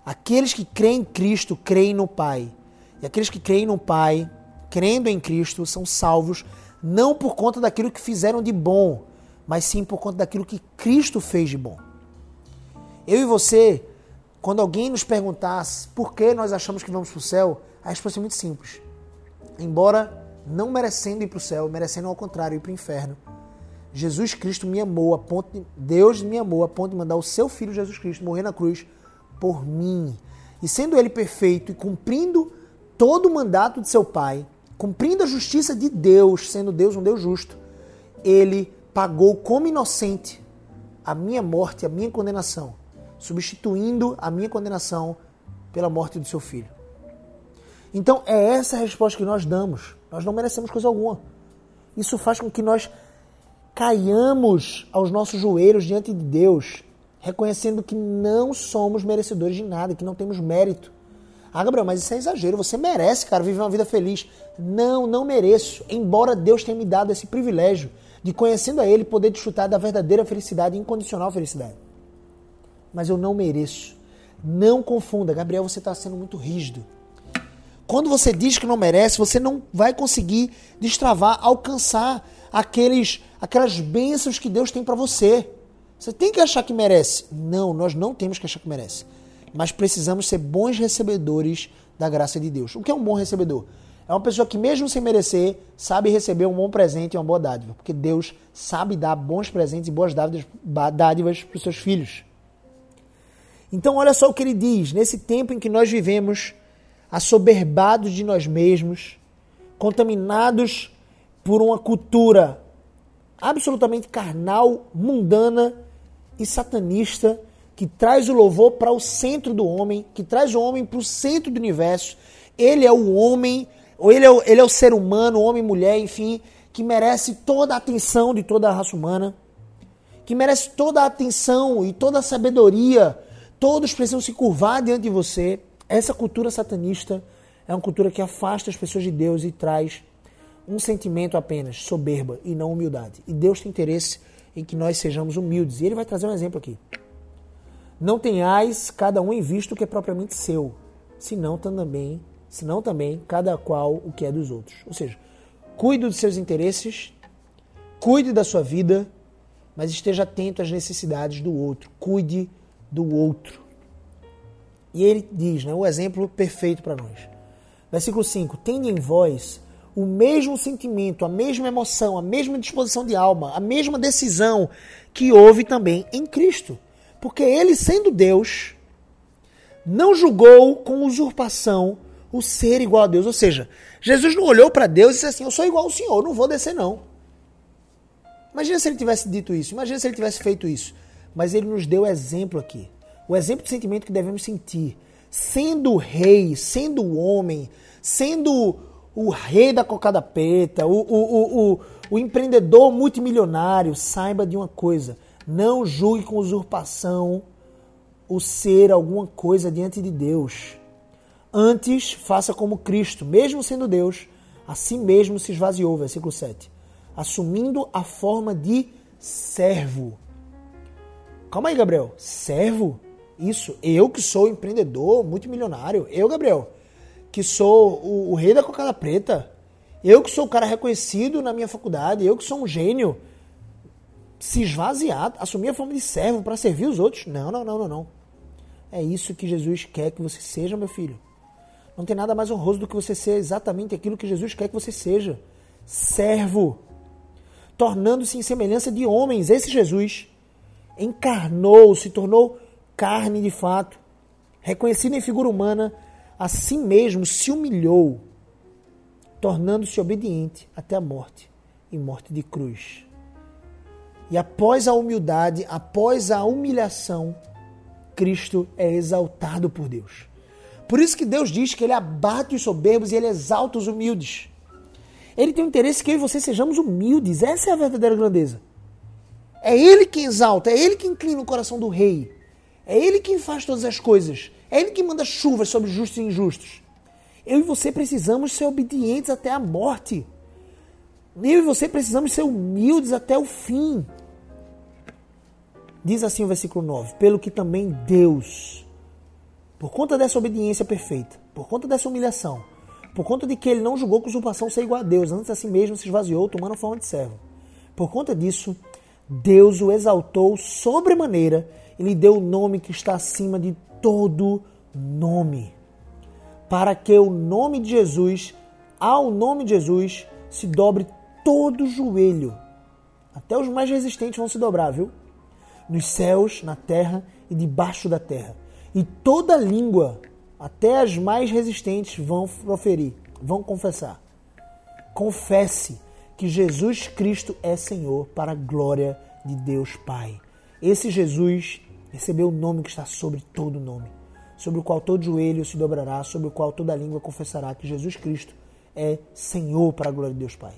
Aqueles que creem em Cristo creem no Pai. E aqueles que creem no Pai, crendo em Cristo, são salvos não por conta daquilo que fizeram de bom, mas sim por conta daquilo que Cristo fez de bom. Eu e você, quando alguém nos perguntasse por que nós achamos que vamos para o céu, a resposta é muito simples. Embora não merecendo ir para o céu, merecendo ao contrário ir para o inferno, Jesus Cristo me amou a ponto de, Deus me amou a ponto de mandar o seu filho Jesus Cristo morrer na cruz por mim. E sendo ele perfeito e cumprindo todo o mandato de seu Pai, cumprindo a justiça de Deus, sendo Deus um Deus justo, ele pagou como inocente a minha morte, a minha condenação, substituindo a minha condenação pela morte do seu filho. Então é essa a resposta que nós damos. Nós não merecemos coisa alguma. Isso faz com que nós caiamos aos nossos joelhos diante de Deus reconhecendo que não somos merecedores de nada, que não temos mérito. Ah, Gabriel, mas isso é exagero. Você merece, cara, viver uma vida feliz. Não, não mereço. Embora Deus tenha me dado esse privilégio de, conhecendo a Ele, poder desfrutar da verdadeira felicidade, incondicional felicidade. Mas eu não mereço. Não confunda. Gabriel, você está sendo muito rígido. Quando você diz que não merece, você não vai conseguir destravar, alcançar aqueles, aquelas bênçãos que Deus tem para você. Você tem que achar que merece. Não, nós não temos que achar que merece mas precisamos ser bons recebedores da graça de Deus. O que é um bom recebedor? É uma pessoa que, mesmo sem merecer, sabe receber um bom presente e uma boa dádiva. Porque Deus sabe dar bons presentes e boas dádivas, dádivas para os seus filhos. Então, olha só o que ele diz. Nesse tempo em que nós vivemos assoberbados de nós mesmos, contaminados por uma cultura absolutamente carnal, mundana e satanista, que traz o louvor para o centro do homem, que traz o homem para o centro do universo. Ele é o homem, ou ele é o, ele é o ser humano, homem, mulher, enfim, que merece toda a atenção de toda a raça humana, que merece toda a atenção e toda a sabedoria. Todos precisam se curvar diante de você. Essa cultura satanista é uma cultura que afasta as pessoas de Deus e traz um sentimento apenas, soberba e não humildade. E Deus tem interesse em que nós sejamos humildes. E ele vai trazer um exemplo aqui. Não tenhais cada um em vista o que é propriamente seu, senão também, senão também cada qual o que é dos outros. Ou seja, cuide dos seus interesses, cuide da sua vida, mas esteja atento às necessidades do outro. Cuide do outro. E ele diz, né, o exemplo perfeito para nós. Versículo 5: Tende em vós o mesmo sentimento, a mesma emoção, a mesma disposição de alma, a mesma decisão que houve também em Cristo porque ele, sendo Deus, não julgou com usurpação o ser igual a Deus. Ou seja, Jesus não olhou para Deus e disse assim: Eu sou igual ao Senhor, não vou descer, não. Imagina se ele tivesse dito isso, imagina se ele tivesse feito isso. Mas ele nos deu exemplo aqui. O exemplo de sentimento que devemos sentir. Sendo rei, sendo homem, sendo o rei da cocada preta, o, o, o, o, o empreendedor multimilionário, saiba de uma coisa não julgue com usurpação o ser alguma coisa diante de Deus. Antes, faça como Cristo, mesmo sendo Deus, assim mesmo se esvaziou, versículo 7, assumindo a forma de servo. Calma aí, Gabriel. Servo? Isso, eu que sou empreendedor, multimilionário, eu, Gabriel, que sou o, o rei da cocada preta, eu que sou o cara reconhecido na minha faculdade, eu que sou um gênio, se esvaziar, assumir a forma de servo para servir os outros. Não, não, não, não, não. É isso que Jesus quer que você seja, meu filho. Não tem nada mais honroso do que você ser exatamente aquilo que Jesus quer que você seja. Servo. Tornando-se em semelhança de homens. Esse Jesus encarnou, se tornou carne de fato. Reconhecido em figura humana, assim mesmo se humilhou, tornando-se obediente até a morte e morte de cruz. E após a humildade, após a humilhação, Cristo é exaltado por Deus. Por isso que Deus diz que ele abate os soberbos e ele exalta os humildes. Ele tem o interesse que eu e você sejamos humildes. Essa é a verdadeira grandeza. É ele que exalta, é ele que inclina o coração do rei. É ele quem faz todas as coisas. É ele que manda chuvas sobre justos e injustos. Eu e você precisamos ser obedientes até a morte. Eu e você precisamos ser humildes até o fim. Diz assim o versículo 9: Pelo que também Deus, por conta dessa obediência perfeita, por conta dessa humilhação, por conta de que ele não julgou com usurpação ser igual a Deus, antes assim mesmo se esvaziou, tomando forma de servo. Por conta disso, Deus o exaltou sobremaneira e lhe deu o nome que está acima de todo nome, para que o nome de Jesus, ao nome de Jesus, se dobre todo joelho. Até os mais resistentes vão se dobrar, viu? nos céus, na terra e debaixo da terra. E toda língua, até as mais resistentes, vão proferir, vão confessar. Confesse que Jesus Cristo é Senhor para a glória de Deus Pai. Esse Jesus recebeu o nome que está sobre todo nome, sobre o qual todo joelho se dobrará, sobre o qual toda língua confessará que Jesus Cristo é Senhor para a glória de Deus Pai.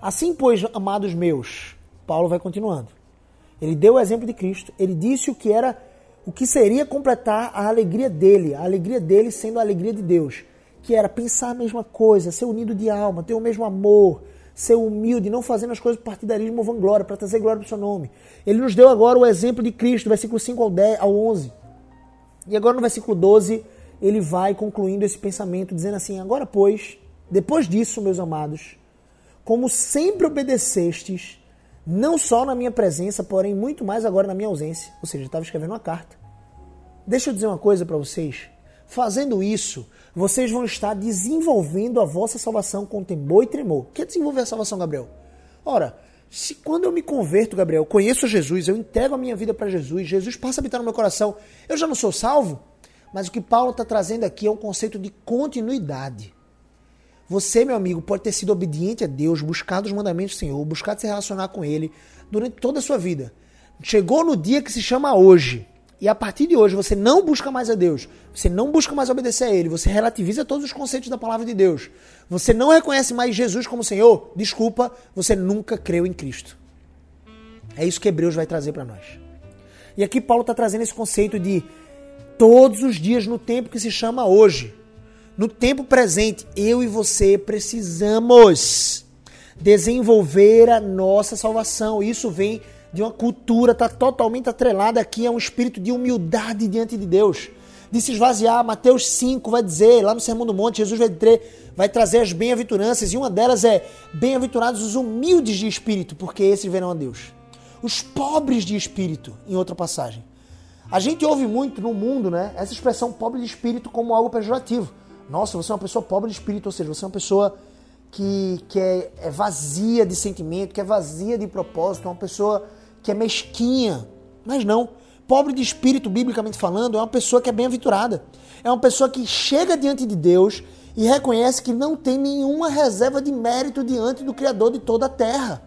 Assim, pois, amados meus, Paulo vai continuando. Ele deu o exemplo de Cristo. Ele disse o que era, o que seria completar a alegria dele, a alegria dele sendo a alegria de Deus, que era pensar a mesma coisa, ser unido de alma, ter o mesmo amor, ser humilde, não fazendo as coisas por partidarismo ou vanglória, para trazer glória para o seu nome. Ele nos deu agora o exemplo de Cristo, versículo 5 ao, 10, ao 11. E agora no versículo 12, ele vai concluindo esse pensamento, dizendo assim: Agora, pois, depois disso, meus amados, como sempre obedecestes, não só na minha presença, porém muito mais agora na minha ausência. Ou seja, estava escrevendo uma carta. Deixa eu dizer uma coisa para vocês. Fazendo isso, vocês vão estar desenvolvendo a vossa salvação com temor e tremor. O que é desenvolver a salvação, Gabriel? Ora, se quando eu me converto, Gabriel, conheço Jesus, eu entrego a minha vida para Jesus, Jesus passa a habitar no meu coração, eu já não sou salvo? Mas o que Paulo está trazendo aqui é um conceito de continuidade. Você, meu amigo, pode ter sido obediente a Deus, buscado os mandamentos do Senhor, buscado se relacionar com Ele durante toda a sua vida. Chegou no dia que se chama hoje, e a partir de hoje você não busca mais a Deus, você não busca mais obedecer a Ele, você relativiza todos os conceitos da palavra de Deus, você não reconhece mais Jesus como Senhor, desculpa, você nunca creu em Cristo. É isso que Hebreus vai trazer para nós. E aqui Paulo está trazendo esse conceito de todos os dias no tempo que se chama hoje. No tempo presente, eu e você precisamos desenvolver a nossa salvação. Isso vem de uma cultura, está totalmente atrelada aqui a um espírito de humildade diante de Deus. De se esvaziar, Mateus 5 vai dizer, lá no Sermão do Monte, Jesus vai, vai trazer as bem-aventuranças, e uma delas é: bem-aventurados os humildes de espírito, porque esses verão a Deus. Os pobres de espírito, em outra passagem. A gente ouve muito no mundo, né, essa expressão pobre de espírito como algo pejorativo. Nossa, você é uma pessoa pobre de espírito, ou seja, você é uma pessoa que, que é, é vazia de sentimento, que é vazia de propósito, uma pessoa que é mesquinha. Mas não. Pobre de espírito, biblicamente falando, é uma pessoa que é bem-aventurada. É uma pessoa que chega diante de Deus e reconhece que não tem nenhuma reserva de mérito diante do Criador de toda a terra.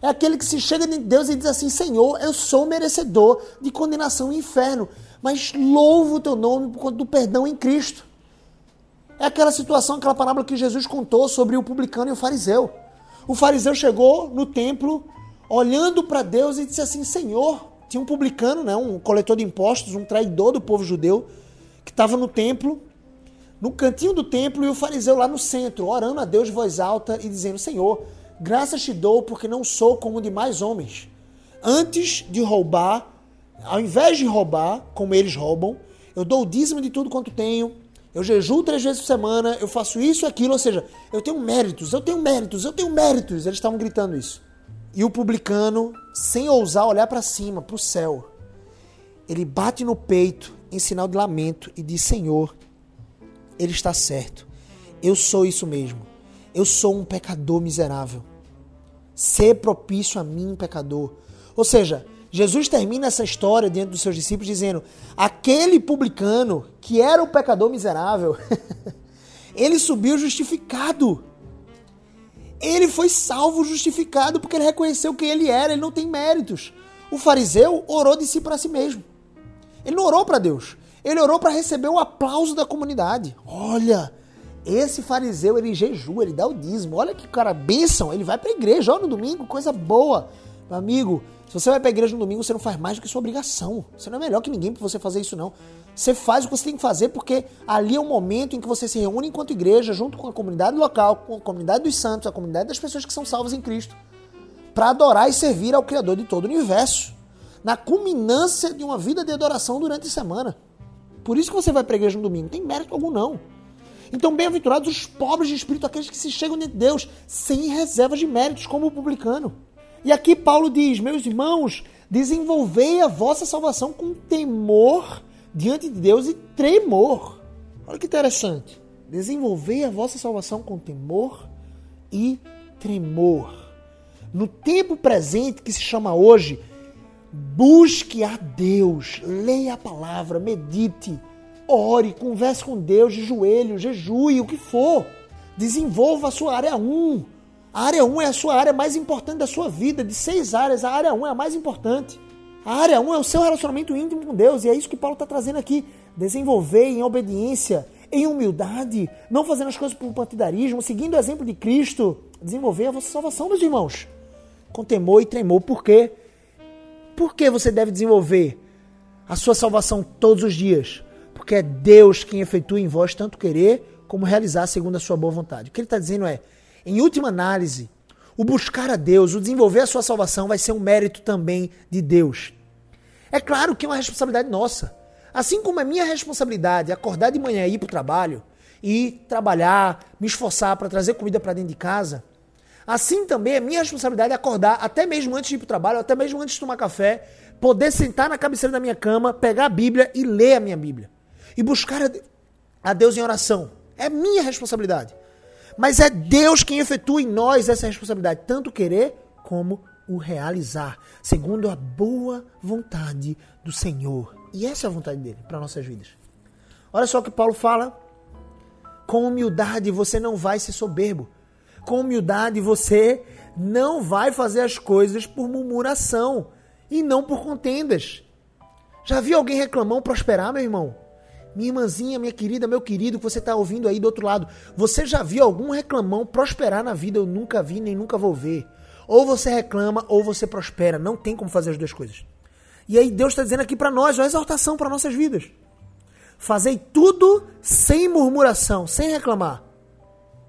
É aquele que se chega de Deus e diz assim: Senhor, eu sou merecedor de condenação e inferno, mas louvo o teu nome por conta do perdão em Cristo. É aquela situação, aquela parábola que Jesus contou sobre o publicano e o fariseu. O fariseu chegou no templo, olhando para Deus e disse assim: Senhor, tinha um publicano, né, um coletor de impostos, um traidor do povo judeu, que estava no templo, no cantinho do templo, e o fariseu lá no centro, orando a Deus de voz alta e dizendo: Senhor, graças te dou porque não sou como demais homens. Antes de roubar, ao invés de roubar, como eles roubam, eu dou o dízimo de tudo quanto tenho eu jejuo três vezes por semana, eu faço isso e aquilo, ou seja, eu tenho méritos, eu tenho méritos, eu tenho méritos. Eles estavam gritando isso. E o publicano, sem ousar olhar para cima, para o céu, ele bate no peito em sinal de lamento e diz: Senhor, ele está certo. Eu sou isso mesmo. Eu sou um pecador miserável. Ser propício a mim, pecador. Ou seja, Jesus termina essa história diante dos seus discípulos dizendo: aquele publicano que era o pecador miserável, ele subiu justificado. Ele foi salvo justificado porque ele reconheceu quem ele era, ele não tem méritos. O fariseu orou de si para si mesmo. Ele não orou para Deus. Ele orou para receber o aplauso da comunidade. Olha, esse fariseu, ele jejua, ele dá o dízimo. Olha que cara bênção, ele vai para a igreja, ó, no domingo, coisa boa. Meu amigo, se você vai pra igreja no domingo, você não faz mais do que sua obrigação. Você não é melhor que ninguém pra você fazer isso, não. Você faz o que você tem que fazer porque ali é o momento em que você se reúne enquanto igreja, junto com a comunidade local, com a comunidade dos santos, a comunidade das pessoas que são salvas em Cristo, para adorar e servir ao Criador de todo o universo. Na culminância de uma vida de adoração durante a semana. Por isso que você vai pra igreja no domingo. Não tem mérito algum, não. Então, bem-aventurados os pobres de espírito, aqueles que se chegam de Deus sem reservas de méritos, como o publicano. E aqui Paulo diz: Meus irmãos, desenvolvei a vossa salvação com temor diante de Deus e tremor. Olha que interessante. Desenvolvei a vossa salvação com temor e tremor. No tempo presente, que se chama hoje, busque a Deus, leia a palavra, medite, ore, converse com Deus de joelho, jejue, o que for. Desenvolva a sua área 1 a área 1 é a sua área mais importante da sua vida. De seis áreas, a área 1 é a mais importante. A área 1 é o seu relacionamento íntimo com Deus. E é isso que Paulo está trazendo aqui. Desenvolver em obediência, em humildade, não fazendo as coisas por partidarismo, seguindo o exemplo de Cristo. Desenvolver a vossa salvação, meus irmãos. Com temor e tremor. Por quê? Por que você deve desenvolver a sua salvação todos os dias? Porque é Deus quem efetua em vós tanto querer como realizar segundo a sua boa vontade. O que ele está dizendo é, em última análise, o buscar a Deus, o desenvolver a sua salvação vai ser um mérito também de Deus. É claro que é uma responsabilidade nossa. Assim como é minha responsabilidade acordar de manhã e ir para o trabalho, e trabalhar, me esforçar para trazer comida para dentro de casa, assim também é minha responsabilidade acordar até mesmo antes de ir para o trabalho, até mesmo antes de tomar café, poder sentar na cabeceira da minha cama, pegar a Bíblia e ler a minha Bíblia. E buscar a Deus em oração. É minha responsabilidade. Mas é Deus quem efetua em nós essa responsabilidade, tanto querer como o realizar, segundo a boa vontade do Senhor. E essa é a vontade dele para nossas vidas. Olha só o que Paulo fala. Com humildade você não vai ser soberbo. Com humildade você não vai fazer as coisas por murmuração e não por contendas. Já viu alguém reclamão prosperar, meu irmão? Minha irmãzinha, minha querida, meu querido, que você está ouvindo aí do outro lado, você já viu algum reclamão prosperar na vida? Eu nunca vi, nem nunca vou ver. Ou você reclama, ou você prospera. Não tem como fazer as duas coisas. E aí Deus está dizendo aqui para nós, uma exaltação para nossas vidas. Fazei tudo sem murmuração, sem reclamar.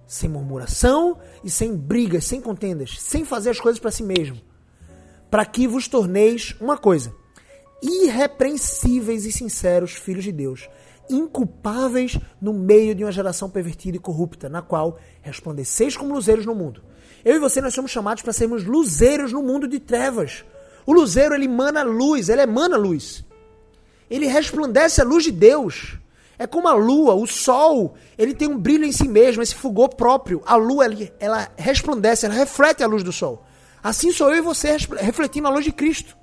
Sem murmuração e sem brigas, sem contendas, sem fazer as coisas para si mesmo. Para que vos torneis uma coisa: irrepreensíveis e sinceros filhos de Deus, inculpáveis no meio de uma geração pervertida e corrupta, na qual resplandeceis como luzeiros no mundo. Eu e você nós somos chamados para sermos luzeiros no mundo de trevas. O luzeiro ele emana luz, ele emana luz. Ele resplandece a luz de Deus. É como a lua, o sol, ele tem um brilho em si mesmo, esse fulgor próprio. A lua, ela, resplandece, ela reflete a luz do sol. Assim sou eu e você refletindo a luz de Cristo.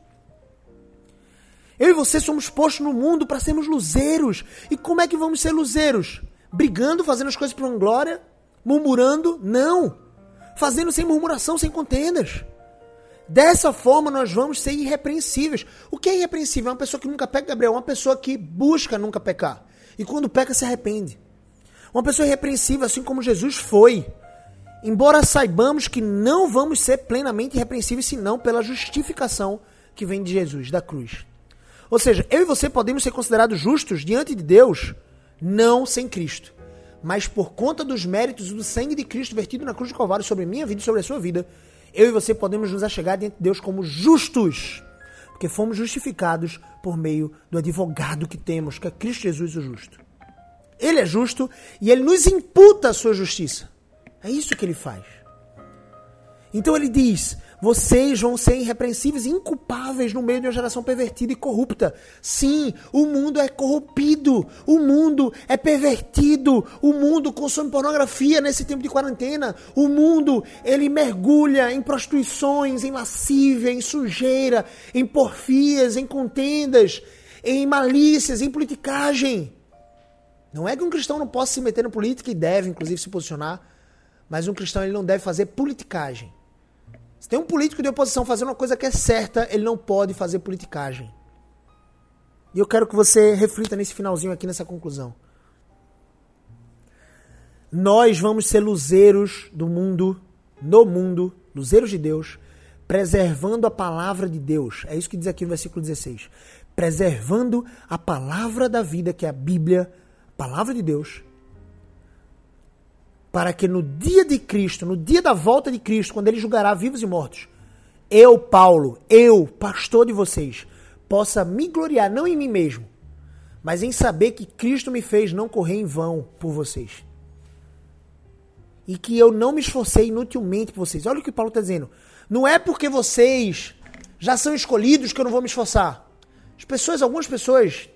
Eu e você somos postos no mundo para sermos luzeiros. E como é que vamos ser luzeiros? Brigando, fazendo as coisas para glória? Murmurando? Não. Fazendo sem murmuração, sem contendas. Dessa forma nós vamos ser irrepreensíveis. O que é irrepreensível? É uma pessoa que nunca peca, Gabriel, uma pessoa que busca nunca pecar. E quando peca, se arrepende. Uma pessoa irrepreensível, assim como Jesus foi. Embora saibamos que não vamos ser plenamente irrepreensíveis, senão pela justificação que vem de Jesus, da cruz. Ou seja, eu e você podemos ser considerados justos diante de Deus, não sem Cristo. Mas por conta dos méritos do sangue de Cristo vertido na cruz de Calvário sobre minha vida e sobre a sua vida, eu e você podemos nos achegar diante de Deus como justos. Porque fomos justificados por meio do advogado que temos, que é Cristo Jesus o justo. Ele é justo e ele nos imputa a sua justiça. É isso que ele faz. Então ele diz: vocês vão ser irrepreensíveis e inculpáveis no meio de uma geração pervertida e corrupta. Sim, o mundo é corrompido, o mundo é pervertido, o mundo consome pornografia nesse tempo de quarentena. O mundo, ele mergulha em prostituições, em lascívia, em sujeira, em porfias, em contendas, em malícias, em politicagem. Não é que um cristão não possa se meter na política e deve, inclusive, se posicionar, mas um cristão ele não deve fazer politicagem. Se tem um político de oposição fazendo uma coisa que é certa, ele não pode fazer politicagem. E eu quero que você reflita nesse finalzinho aqui, nessa conclusão. Nós vamos ser luzeiros do mundo, no mundo, luzeiros de Deus, preservando a palavra de Deus. É isso que diz aqui no versículo 16. Preservando a palavra da vida, que é a Bíblia, a palavra de Deus, para que no dia de Cristo, no dia da volta de Cristo, quando ele julgará vivos e mortos, eu, Paulo, eu, pastor de vocês, possa me gloriar não em mim mesmo, mas em saber que Cristo me fez não correr em vão por vocês. E que eu não me esforcei inutilmente por vocês. Olha o que Paulo está dizendo. Não é porque vocês já são escolhidos que eu não vou me esforçar. As pessoas, algumas pessoas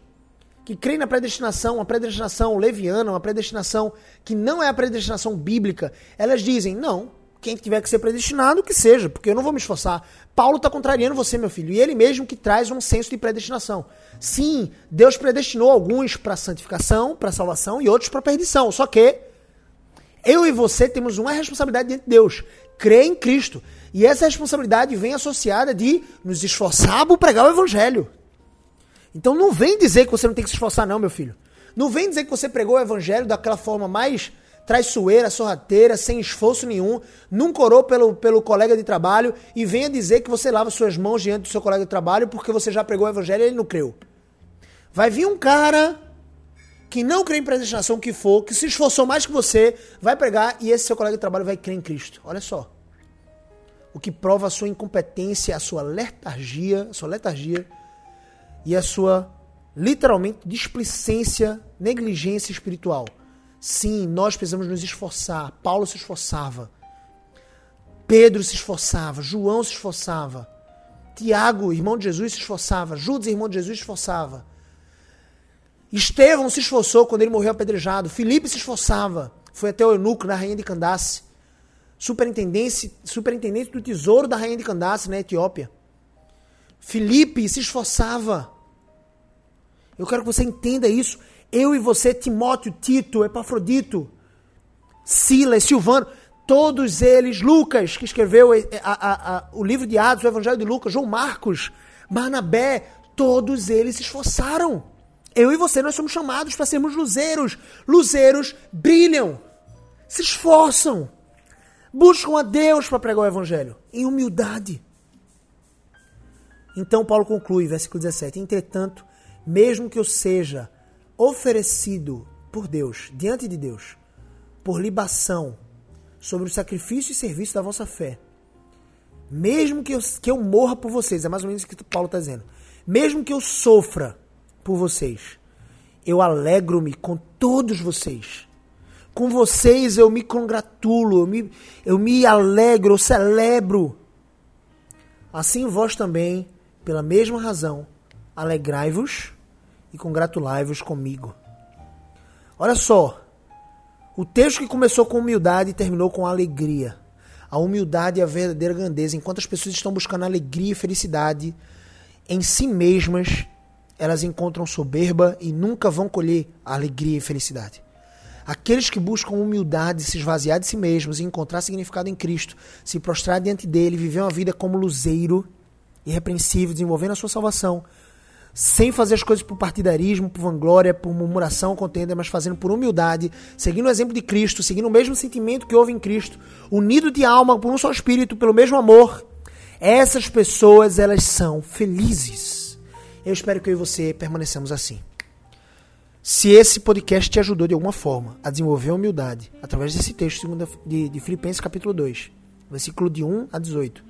que creem na predestinação, uma predestinação leviana, uma predestinação que não é a predestinação bíblica, elas dizem: não, quem tiver que ser predestinado, que seja, porque eu não vou me esforçar. Paulo está contrariando você, meu filho, e ele mesmo que traz um senso de predestinação. Sim, Deus predestinou alguns para santificação, para salvação e outros para perdição. Só que eu e você temos uma responsabilidade diante de Deus: crer em Cristo. E essa responsabilidade vem associada de nos esforçar para pregar o evangelho. Então não vem dizer que você não tem que se esforçar, não, meu filho. Não vem dizer que você pregou o evangelho daquela forma mais traiçoeira, sorrateira, sem esforço nenhum, nunca orou pelo, pelo colega de trabalho e venha dizer que você lava suas mãos diante do seu colega de trabalho porque você já pregou o evangelho e ele não creu. Vai vir um cara que não crê em predestinação que for, que se esforçou mais que você, vai pregar e esse seu colega de trabalho vai crer em Cristo. Olha só. O que prova a sua incompetência, a sua letargia, a sua letargia e a sua literalmente displicência, negligência espiritual. Sim, nós precisamos nos esforçar. Paulo se esforçava. Pedro se esforçava, João se esforçava. Tiago, irmão de Jesus, se esforçava. Judas, irmão de Jesus, se esforçava. Estevão se esforçou quando ele morreu apedrejado. Filipe se esforçava. Foi até o eunuco na rainha de Candace. Superintendente, superintendente do tesouro da rainha de Candace, na Etiópia. Filipe se esforçava. Eu quero que você entenda isso. Eu e você, Timóteo, Tito, Epafrodito, Silas, Silvano, todos eles, Lucas, que escreveu a, a, a, o livro de Atos, o Evangelho de Lucas, João Marcos, Barnabé, todos eles se esforçaram. Eu e você, nós somos chamados para sermos luzeiros. Luzeiros brilham, se esforçam, buscam a Deus para pregar o Evangelho, em humildade. Então Paulo conclui, versículo 17: Entretanto, mesmo que eu seja oferecido por Deus, diante de Deus, por libação, sobre o sacrifício e serviço da vossa fé, mesmo que eu, que eu morra por vocês, é mais ou menos o que Paulo está dizendo, mesmo que eu sofra por vocês. Eu alegro-me com todos vocês. Com vocês eu me congratulo, eu me, eu me alegro, eu celebro. Assim vós também, pela mesma razão, alegrai-vos e congratulai-vos comigo. Olha só, o texto que começou com humildade terminou com alegria. A humildade e a verdadeira grandeza, enquanto as pessoas estão buscando alegria e felicidade em si mesmas, elas encontram soberba e nunca vão colher alegria e felicidade. Aqueles que buscam humildade, se esvaziar de si mesmos e encontrar significado em Cristo, se prostrar diante dele, viver uma vida como luzeiro, irrepreensível, desenvolvendo a sua salvação, sem fazer as coisas por partidarismo, por vanglória, por murmuração, contenda, mas fazendo por humildade, seguindo o exemplo de Cristo, seguindo o mesmo sentimento que houve em Cristo, unido de alma por um só espírito, pelo mesmo amor, essas pessoas elas são felizes. Eu espero que eu e você permaneçamos assim. Se esse podcast te ajudou de alguma forma a desenvolver a humildade, através desse texto de, de Filipenses capítulo 2, versículo de 1 a 18,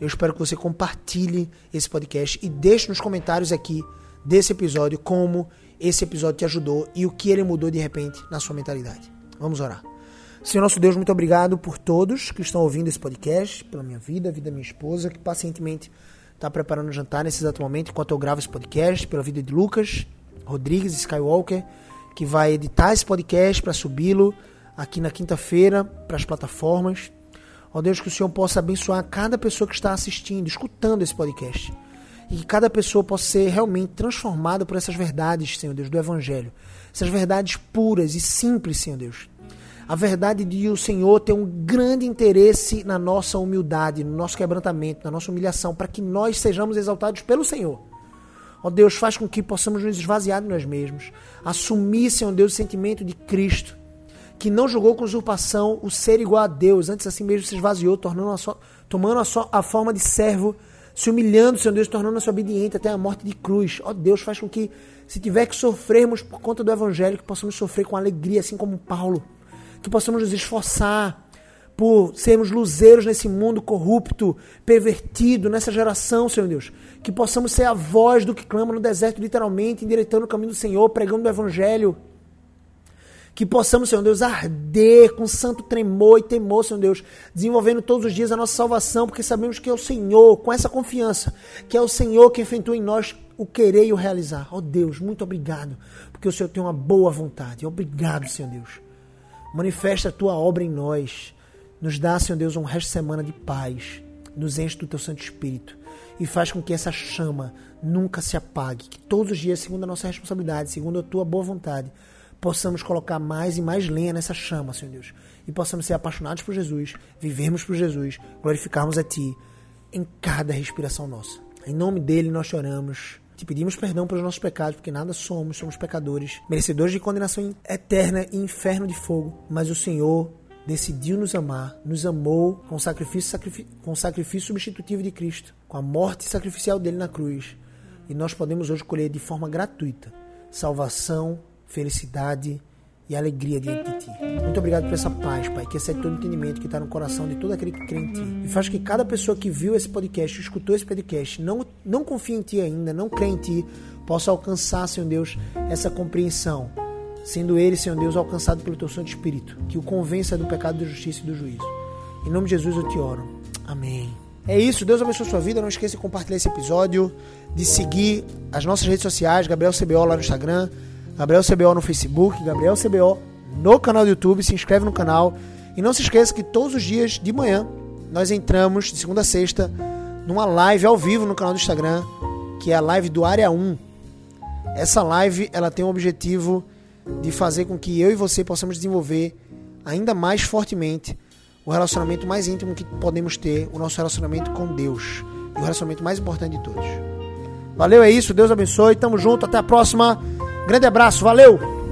eu espero que você compartilhe esse podcast e deixe nos comentários aqui desse episódio como esse episódio te ajudou e o que ele mudou de repente na sua mentalidade. Vamos orar. Senhor nosso Deus, muito obrigado por todos que estão ouvindo esse podcast, pela minha vida, a vida da minha esposa, que pacientemente está preparando o jantar nesse exato momento enquanto eu gravo esse podcast, pela vida de Lucas Rodrigues Skywalker, que vai editar esse podcast para subi-lo aqui na quinta-feira para as plataformas. Ó Deus, que o Senhor possa abençoar cada pessoa que está assistindo, escutando esse podcast. E que cada pessoa possa ser realmente transformada por essas verdades, Senhor Deus, do Evangelho. Essas verdades puras e simples, Senhor Deus a verdade de o Senhor ter um grande interesse na nossa humildade, no nosso quebrantamento, na nossa humilhação, para que nós sejamos exaltados pelo Senhor. Ó Deus, faz com que possamos nos esvaziar de nós mesmos, assumir, Senhor Deus, o sentimento de Cristo, que não julgou com usurpação o ser igual a Deus, antes assim mesmo se esvaziou, tornando a so, tomando a, so, a forma de servo, se humilhando, Senhor Deus, tornando-se obediente até a morte de cruz. Ó Deus, faz com que, se tiver que sofrermos por conta do Evangelho, que possamos sofrer com alegria, assim como Paulo que possamos nos esforçar por sermos luzeiros nesse mundo corrupto, pervertido, nessa geração, Senhor Deus. Que possamos ser a voz do que clama no deserto, literalmente, endireitando o caminho do Senhor, pregando o Evangelho. Que possamos, Senhor Deus, arder com santo tremor e temor, Senhor Deus, desenvolvendo todos os dias a nossa salvação, porque sabemos que é o Senhor, com essa confiança, que é o Senhor que efetua em nós o querer e o realizar. Ó oh, Deus, muito obrigado, porque o Senhor tem uma boa vontade. Obrigado, Senhor Deus. Manifesta a tua obra em nós. Nos dá, Senhor Deus, um resto de semana de paz. Nos enche do teu Santo Espírito. E faz com que essa chama nunca se apague. Que todos os dias, segundo a nossa responsabilidade, segundo a tua boa vontade, possamos colocar mais e mais lenha nessa chama, Senhor Deus. E possamos ser apaixonados por Jesus, vivermos por Jesus, glorificarmos a Ti em cada respiração nossa. Em nome dele nós choramos. Te pedimos perdão pelos nossos pecados, porque nada somos, somos pecadores, merecedores de condenação eterna e inferno de fogo. Mas o Senhor decidiu nos amar, nos amou com o sacrifício, sacrifício, com sacrifício substitutivo de Cristo, com a morte sacrificial dele na cruz. E nós podemos hoje colher de forma gratuita salvação, felicidade e alegria diante de ti. Muito obrigado por essa paz, Pai, que excede todo entendimento que está no coração de todo aquele que crê em ti. E faz que cada pessoa que viu esse podcast, escutou esse podcast, não, não confia em ti ainda, não crê em ti, possa alcançar, Senhor Deus, essa compreensão. Sendo ele, Senhor Deus, alcançado pelo teu Santo Espírito, que o convença do pecado, da justiça e do juízo. Em nome de Jesus eu te oro. Amém. É isso, Deus abençoe a sua vida. Não esqueça de compartilhar esse episódio, de seguir as nossas redes sociais, Gabriel CBO lá no Instagram, Gabriel CBO no Facebook, Gabriel CBO no canal do YouTube, se inscreve no canal. E não se esqueça que todos os dias de manhã nós entramos, de segunda a sexta, numa live ao vivo no canal do Instagram, que é a live do Área 1. Essa live ela tem o objetivo de fazer com que eu e você possamos desenvolver ainda mais fortemente o relacionamento mais íntimo que podemos ter, o nosso relacionamento com Deus. E o relacionamento mais importante de todos. Valeu, é isso. Deus abençoe. Tamo junto. Até a próxima. Grande abraço. Valeu!